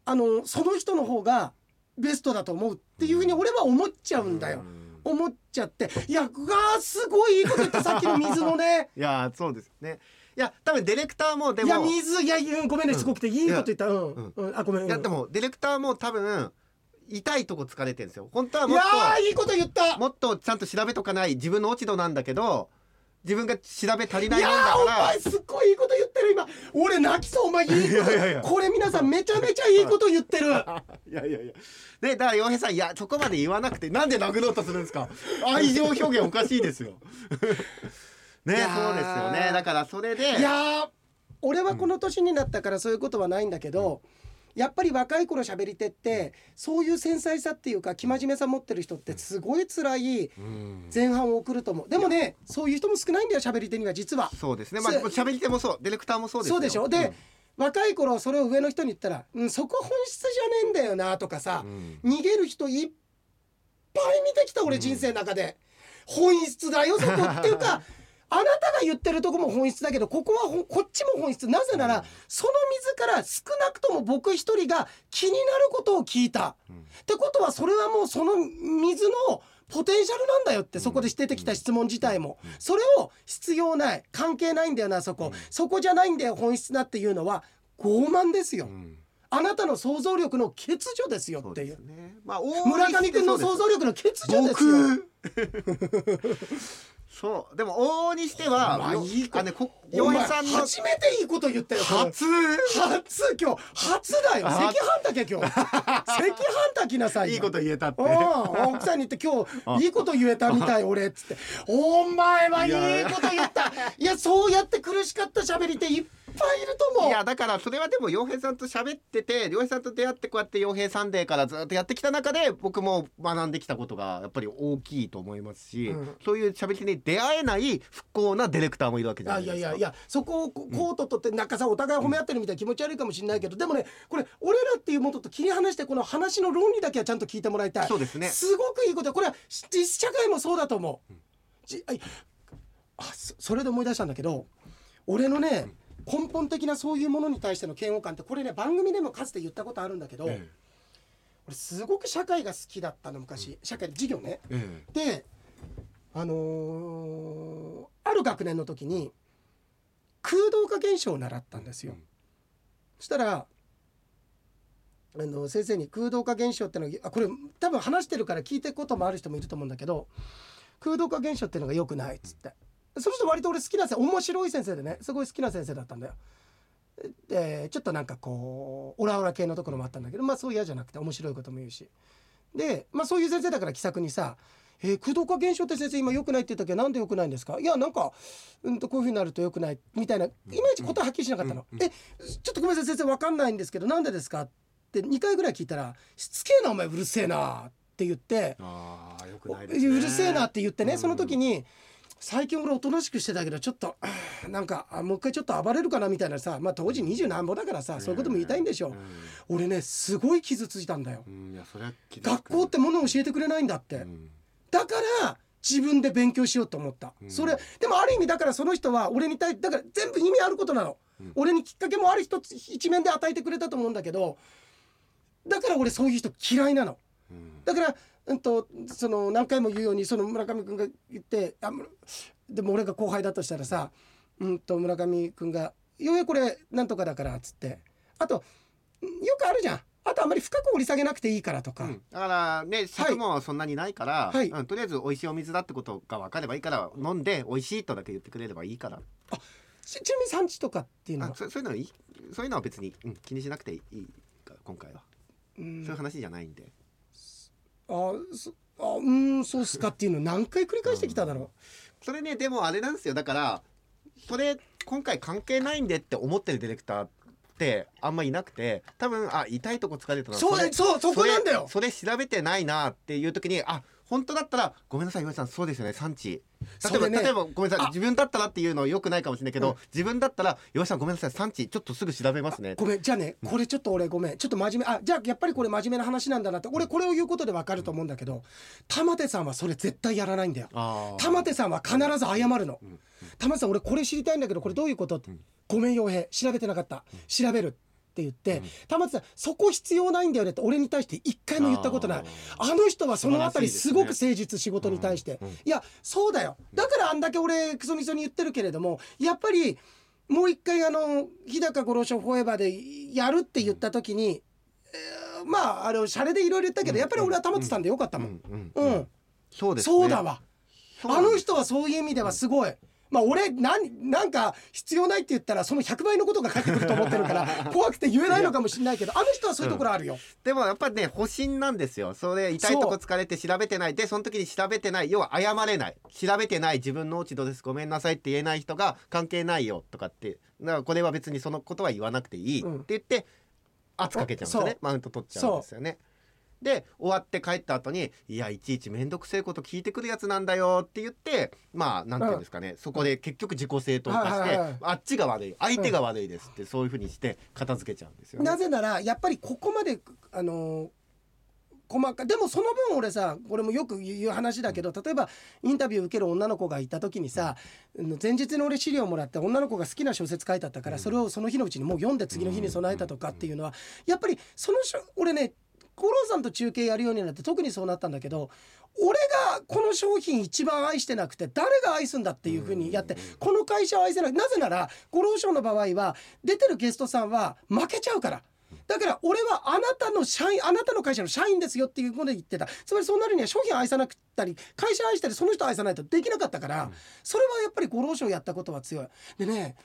あのその人の方がベストだと思うっていうふうに俺は思っちゃうんだよ。思っちゃって。いやうわーすごいいいこと言ったさっきの水のね。いやーそうですね。いや多分ディレクターもでも。いや水いやうんごめんねすごくていいこと言った。うん、うん。うん。あごめん、うん、いやでもディレクターも多分痛いとこ疲れてるんですよ。本当はいもっやとーいいこと言った。もっとちゃんと調べとかない自分の落ち度なんだけど自分が調べ足りないいやもんだーお前すっごいいいこと言ってる今。俺泣きそうお前いいこと。いやいやいや。これ皆さんめちゃめちゃいいこと言ってる。いやいやいや。でだから洋平さんいやそこまで言わなくてなんで殴ろうとするんですか？愛情表現おかしいですよ。ねいやー。そうですよね。だからそれでいやー俺はこの年になったからそういうことはないんだけど、やっぱり若い頃喋り手ってそういう繊細さっていうか生真面目さ持ってる人ってすごい辛いうん。前半を送ると思う。でもねそういう人も少ないんだよ喋り手には実は。そうですね。まあ喋り手もそう。ディレクターもそうですよそうでしょ？で、若い頃それを上の人に言ったら「うん、そこ本質じゃねえんだよな」とかさう、ん。逃げる人いっぱい見てきた俺人生の中で、本質だよそこっていうか あなたが言ってるとこも本質だけどここはこっちも本質。なぜなら、うん。その水から少なくとも僕一人が気になることを聞いた、うんってことはそれはもうその水のポテンシャルなんだよってそこで出てきた質問自体も。それを必要ない関係ないんだよなそこ、うん。そこじゃないんだよ本質だっていうのは傲慢ですよ、うん。あなたの想像力の欠如ですよっていう。そうね。まあ村上君の想像力の欠如ですよ。僕 そう。でも往々にしてはまあよいい子。あねこ洋平さんの初めていいこと言ったよ初？初今日。初だよ。赤あ飯炊け今日。赤飯炊きなさいよ。いいこと言えたって。奥さんに言って今日いいこと言えたみたい俺。っつって。お前はいいこと言った。いやそうやって苦しかった喋り手いっぱいいると思う。いやだからそれはでも洋平さんと喋ってて洋平さんと出会ってこうやって洋平サンデーからずっとやってきた中で僕も学んできたことがやっぱり大きいと思いますし、うん。そういう喋り手に出会えない不幸なディレクターもいるわけじゃあないですか。いやいやいやそこをこコート取ってなんかさお互い褒め合ってるみたいな気持ち悪いかもしれないけどでもねこれ俺らっていうものと切り離してこの話の論理だけはちゃんと聞いてもらいたい。そうですね。すごくいいこと。だこれは実社会もそうだと思う、じあいあそそれで思い出したんだけど俺のね根本的なそういうものに対しての嫌悪感ってこれね番組でもかつて言ったことあるんだけど、え俺すごく社会が好きだったの昔、社会授業ね。ええ。であのーある学年の時に空洞化現象を習ったんですよ。うん。そしたらあの先生に空洞化現象ってのはあこれ多分話してるから聞いてることもある人もいると思うんだけど空洞化現象っていうのが良くないっつって、その人割と俺好きな先生面白い先生でねすごい好きな先生だったんだよ。でちょっとなんかこうオラオラ系のところもあったんだけどまあそう嫌じゃなくて面白いことも言うしでまあそういう先生だから気さくにさ「えー、空洞化現象って先生今良くないって言ったけ？どなんで良くないんですか?」いやなんか、うん、とこういうふうになると良くないみたいないまいち答えはっきりしなかったの。うんえちょっとごめんなさい先生わかんないんですけどなんでですか？って2回ぐらい聞いたら「しつけえなお前うるせえな」って言ってああよくう。るせえなって言ってね、うんその時に最近俺おとなしくしてたけどちょっと なんかあもう一回ちょっと暴れるかなみたいなさまあ当時二十何歩だからさ、そういうことも言いたいんでしょ、俺ねすごい傷ついたんだよ、うん、学校ってものを教えてくれないんだって、うん。だから自分で勉強しようと思った、うん。それでもある意味だからその人は俺に対だから全部意味あることなの、うん。俺にきっかけもある一つ一面で与えてくれたと思うんだけどだから俺そういう人嫌いなの。うん。だから、うん、とその何回も言うようにその村上君が言ってあむでも俺が後輩だとしたらさ、うん、と村上君が「ようやくこれなんとかだから」っつって。あとよくあるじゃん。あとあんまり深く掘り下げなくていいからとか、うん。だからね尺もそんなにないから、はい。うんとりあえず美味しいお水だってことが分かればいいから飲んで美味しいとだけ言ってくれればいいから。ちちなみに産地とかっていうのは、あそそういうのはいい？そういうのは別に、うん、気にしなくていいから今回は、うん。そういう話じゃないんであそあうんそうっすかっていうの何回繰り返してきただろそれねでもあれなんですよ。だからそれ今回関係ないんでって思ってるディレクターってあんまいなくて多分あ痛いとこ疲れたうな。そうれそうそこなんだよ。それそれ調べてないなっていう時にあ本当だったらごめんなさい岩井さんそうですよね産地。例えば、ね。例えばごめんなさいあ。自分だったらっていうのはよくないかもしれないけど、うん。自分だったら岩井さんごめんなさい産地ちょっとすぐ調べますねごめんじゃあねこれちょっと俺ごめんちょっと真面目あじゃあやっぱりこれ真面目な話なんだなって俺これを言うことでわかると思うんだけど玉手さんはそれ絶対やらないんだよ。玉手さんは必ず謝るの。うん。玉手さん俺これ知りたいんだけどこれどういうこと？ごめん傭兵。調べてなかった。調べるって言ってうん。玉手さんそこ必要ないんだよねって俺に対して一回も言ったことない。あの人はそのあたりすごく誠実仕事に対して、いやそうだよ。だからあんだけ俺クソみそに言ってるけれどもやっぱりもう一回あの日高五郎賞フォーエバーでやるって言った時に、えーまああれをシャレでいろいろ言ったけど、やっぱり俺は玉手さんでよかったもん、うんうんそうですね。そうだわ。あの人はそういう意味ではすごい。まあ俺なんなんか必要ないって言ったらその100倍のことが返ってくると思ってるから 怖くて言えないのかもしれないけどあの人はそういうところあるよ。でもやっぱりね保身なんですよ。それ痛いとこ疲れて調べてない。でその時に調べてない。要は謝れない。調べてない。自分の落ち度です。ごめんなさいって言えない人が関係ないよとかってだからこれは別にそのことは言わなくていいってうん言って圧かけちゃうんですよね。マウント取っちゃうんですよね。で終わって帰った後に「いやいちいち面倒くせえこと聞いてくるやつなんだよ」って言ってまあなんていうんですかね、そこで結局自己正当化して、あっちが悪い相手が悪いですってそういうふうにして片付けちゃうんですよね。なぜならやっぱりここまであのー細かでもその分俺さこれもよく言う話だけど例えばインタビュー受ける女の子がいた時にさ前日の俺資料もらって女の子が好きな小説書いてあったからそれをその日のうちにもう読んで次の日に備えたとかっていうのはやっぱりその俺ね五郎さんと中継やるようになって特にそうなったんだけど俺がこの商品一番愛してなくて誰が愛すんだっていうふうにやってこの会社を愛せない。なぜなら五郎賞の場合は出てるゲストさんは負けちゃうから。だから俺はあなたの社員あなたの会社の社員ですよっていうことで言ってた。つまりそうなるには商品を愛さなくったり会社愛したりその人を愛さないとできなかったから、うん。それはやっぱり五郎賞やったことは強い。でね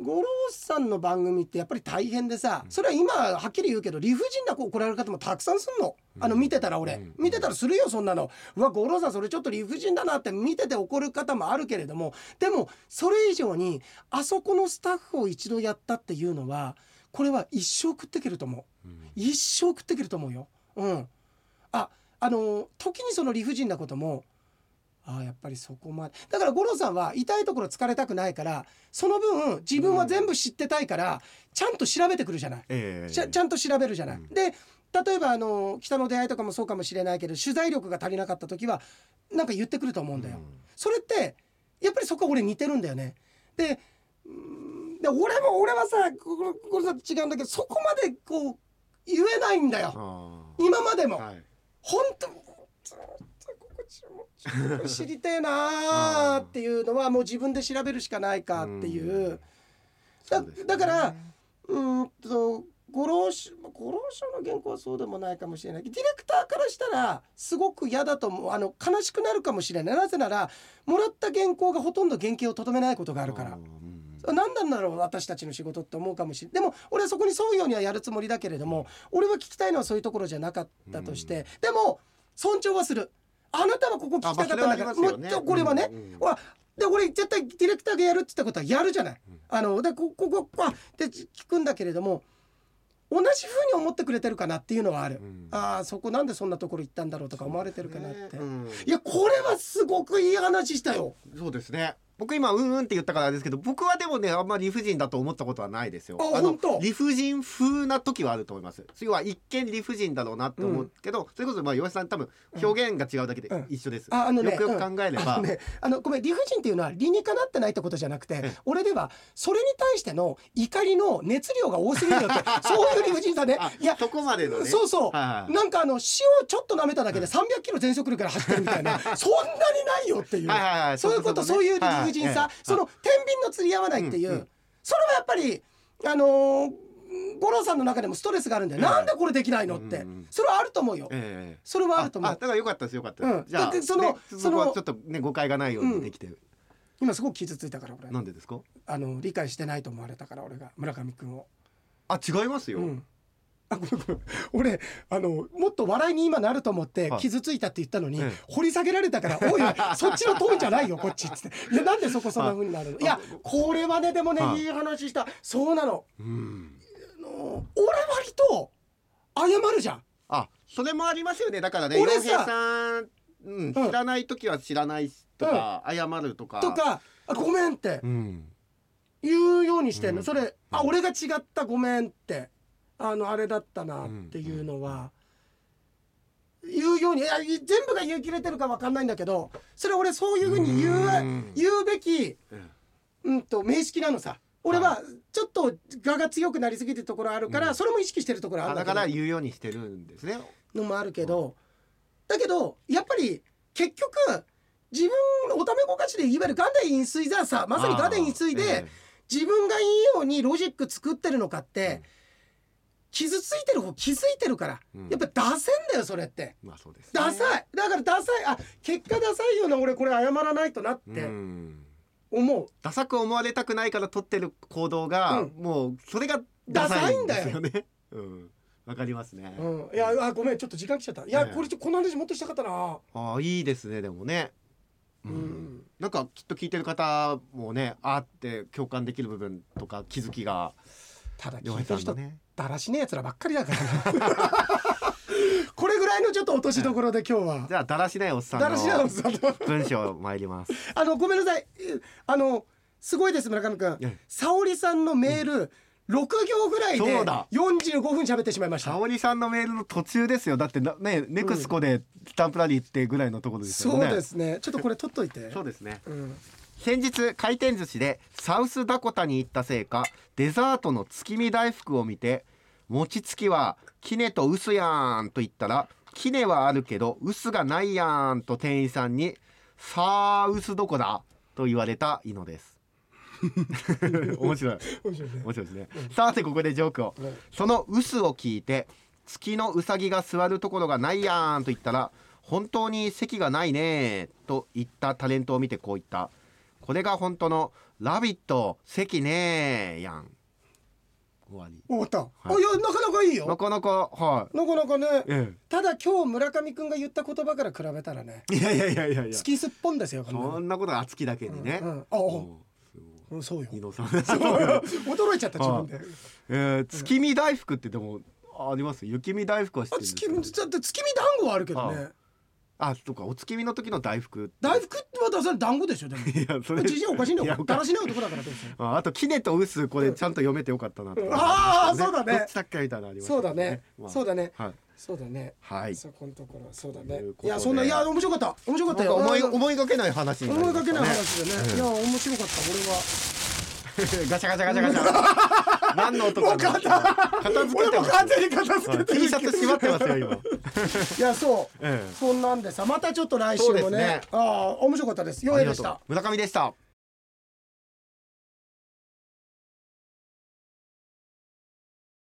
五郎さんの番組ってやっぱり大変でさそれは今はっきり言うけど理不尽な怒られる方もたくさんすんのあの見てたら俺うん。見てたらするよそんなの。うわ五郎さんそれちょっと理不尽だなって見てて怒る方もあるけれどもでもそれ以上にあそこのスタッフを一度やったっていうのはこれは一生食っていけると思う。うん。一生食っていけると思うよ。うん。ああの時にその理不尽なこともああやっぱりそこまで。だから五郎さんは痛いところ疲れたくないからその分自分は全部知ってたいからちゃんと調べてくるじゃない。ええ。ちゃちゃんと調べるじゃない。うん。で例えばあの北の出会いとかもそうかもしれないけど取材力が足りなかった時はなんか言ってくると思うんだよ。それってやっぱりそこは俺似てるんだよね。でうんで俺も俺はさこれさ違うんだけどそこまでこう言えないんだよ。あ今までも。あはい。本当知りてえなーっていうのはもう自分で調べるしかないかっていう。だだからうーんと五郎賞五郎賞の原稿はそうでもないかもしれない。ディレクターからしたらすごく嫌だと思うあの悲しくなるかもしれない。なぜならもらった原稿がほとんど原型をとどめないことがあるから。何なんだろう私たちの仕事って思うかもしれない。でも俺はそこに沿うようにはやるつもりだけれども俺は聞きたいのはそういうところじゃなかったとして、でも尊重はするあなたはここ聞きたかったんだから、もうこれはね、うんうんで俺絶対ディレクターがやるって言ったことはやるじゃない。うんあのでこここあで聞くんだけれども同じふうに思ってくれてるかなっていうのはある。うんああそこなんでそんなところ行ったんだろうとか思われてるかなって。うんいやこれはすごくいい話したよ。そうですね僕今うんうんって言ったからですけど僕はでもねあんまり理不尽だと思ったことはないですよ。のあ本当？理不尽風な時はあると思います。要は一見理不尽だろうなって思うけど、それこそまあ岩井さん多分表現が違うだけでうん。一緒です、ああのねよくよく考えれば、あのね、あのごめん理不尽っていうのは理にかなってないってことじゃなくてえ俺ではそれに対しての怒りの熱量が多すぎるよって そういう理不尽さね。あいやそこまでのね。そうそう、はいはいなんかあの塩をちょっと舐めただけで300キロ全速力から走ってるみたいな。そんなにないよっていう、はいはいはい。そういうことそう,、ね。いう理不尽さ、はいその天秤の釣り合わないっていう、それはやっぱりあのー五郎さんの中でもストレスがあるんだよ、ええなんでこれできないのって、それはあると思うよ、ええそれはあると思う。あだからよかったですよかったです、うん。じゃあそのねそのちょっとね誤解がないようにできて。る、今すごく傷ついたから俺。なんでですかあの理解してないと思われたから俺が村上君を。あ違いますよ、俺あのもっと笑いに今なると思ってはい。傷ついたって言ったのに、ええ。掘り下げられたから「おいそっちのトーンじゃないよこっち」っつって「いやなんでそこそんな風になるの?」いやこれはねでもねはい。いい話した。そうなの。うん。あの俺割と謝るじゃん。あそれもありますよね。だからね俺さん、うん、うん。知らない時は知らないとか、謝るとか。とか「あごめん」ってうん。言うようにしてんの、うん。それ「あ俺が違ったごめん」ってあのあれだったなっていうのは、言うようにいや全部が言い切れてるか分かんないんだけどそれ俺そういうふうに言ううん。言うべき、うんうん、と名式なのさ。俺はちょっと我が強くなりすぎてるところあるから、うん。それも意識してるところあるだから言うようにしてるんですね。のもあるけどだけどやっぱり結局自分おためごかしでいわゆるガデン飲水座さまさにガデン飲水で、え自分がいいようにロジック作ってるのかって、傷ついてる方気づいてるから、うん。やっぱダセんだよそれって。えまあそうです、ね、ダサい。だからダサい。あ結果ダサいよな俺これ謝らないとなっうてん。思う、ダサく思われたくないから取ってる行動が、うん。もうそれがダサいんですよダね うん。わかりますね、うん、いやあごめんちょっと時間来ちゃった。いや、ええ。これちょこの話もっとしたかったな。ああいいですねでもね。ううん。ん、なんかきっと聞いてる方もねあーって共感できる部分とか気づきがただ聞洋いてる人ねだらしねえやつらばっかりだから。な これぐらいのちょっと落としどころで今日は。じゃあだらしないおっさんだらしねえおっのさんの。文章参ります。あのごめんなさい。えあのすごいです村上君ええ。沙織さんのメール、6行ぐらいでそうだ。45分喋ってしまいました。沙織さんのメールの途中ですよ。だってなねネクスコでスタンプラリーってぐらいのところですよね、そうですね。ちょっとこれ取っといて。そうですね。うん、先日回転寿司でサウスダコタに行ったせいかデザートの月見大福を見て餅つきはキネとウスやんと言ったらキネはあるけどウスがないやんと店員さんにさあウスどこだ？と言われたイノです。面白い。面白いね。面白いですね、さてここでジョークを、うんその臼を聞いて月のうさぎが座るところがないやんと言ったら本当に席がないねと言ったタレントを見てこう言ったこれが本当のラビット席ねやん。終わり。終わった、あいやなかなかいいよ。なかなかはなかなかね。い、え。ただ今日村上くんが言った言葉から比べたらね。え、いやいやいやいやいや。月すっぽんですよこんなのそんなことは熱きだけにね、うんうん。あおうん。うんそうよ。伊野さん 驚いちゃった自分で。えー、月見大福ってでもあります？雪見大福は知ってあるんです月見だって月見団子はあるけどね。あそうかお月見の時の大福大福は出され団子でしょでも。いやそれじじいおかしいんだよだらしない男だからどうする ああとキネとウスこれちゃんと読めてよかったなと、ああそうだね。どっちだっけみたいなのありますそうだね。まあ。そうだね。はい。そうだね。はい。そこのところそうだとねいやそんないや面白かった。面白かったよ。思い思いがけない話思いがけない話でね。いや面白かった。俺は。ガシャガシャガシャガシャ何の音かな。片付けてます。完全に片付けて T シャツ閉まってますよ今。いやそう。ええ。そんなんでさまたちょっと来週そうでもねすね。ああ面白かったです。よありがとう。いでした村上でした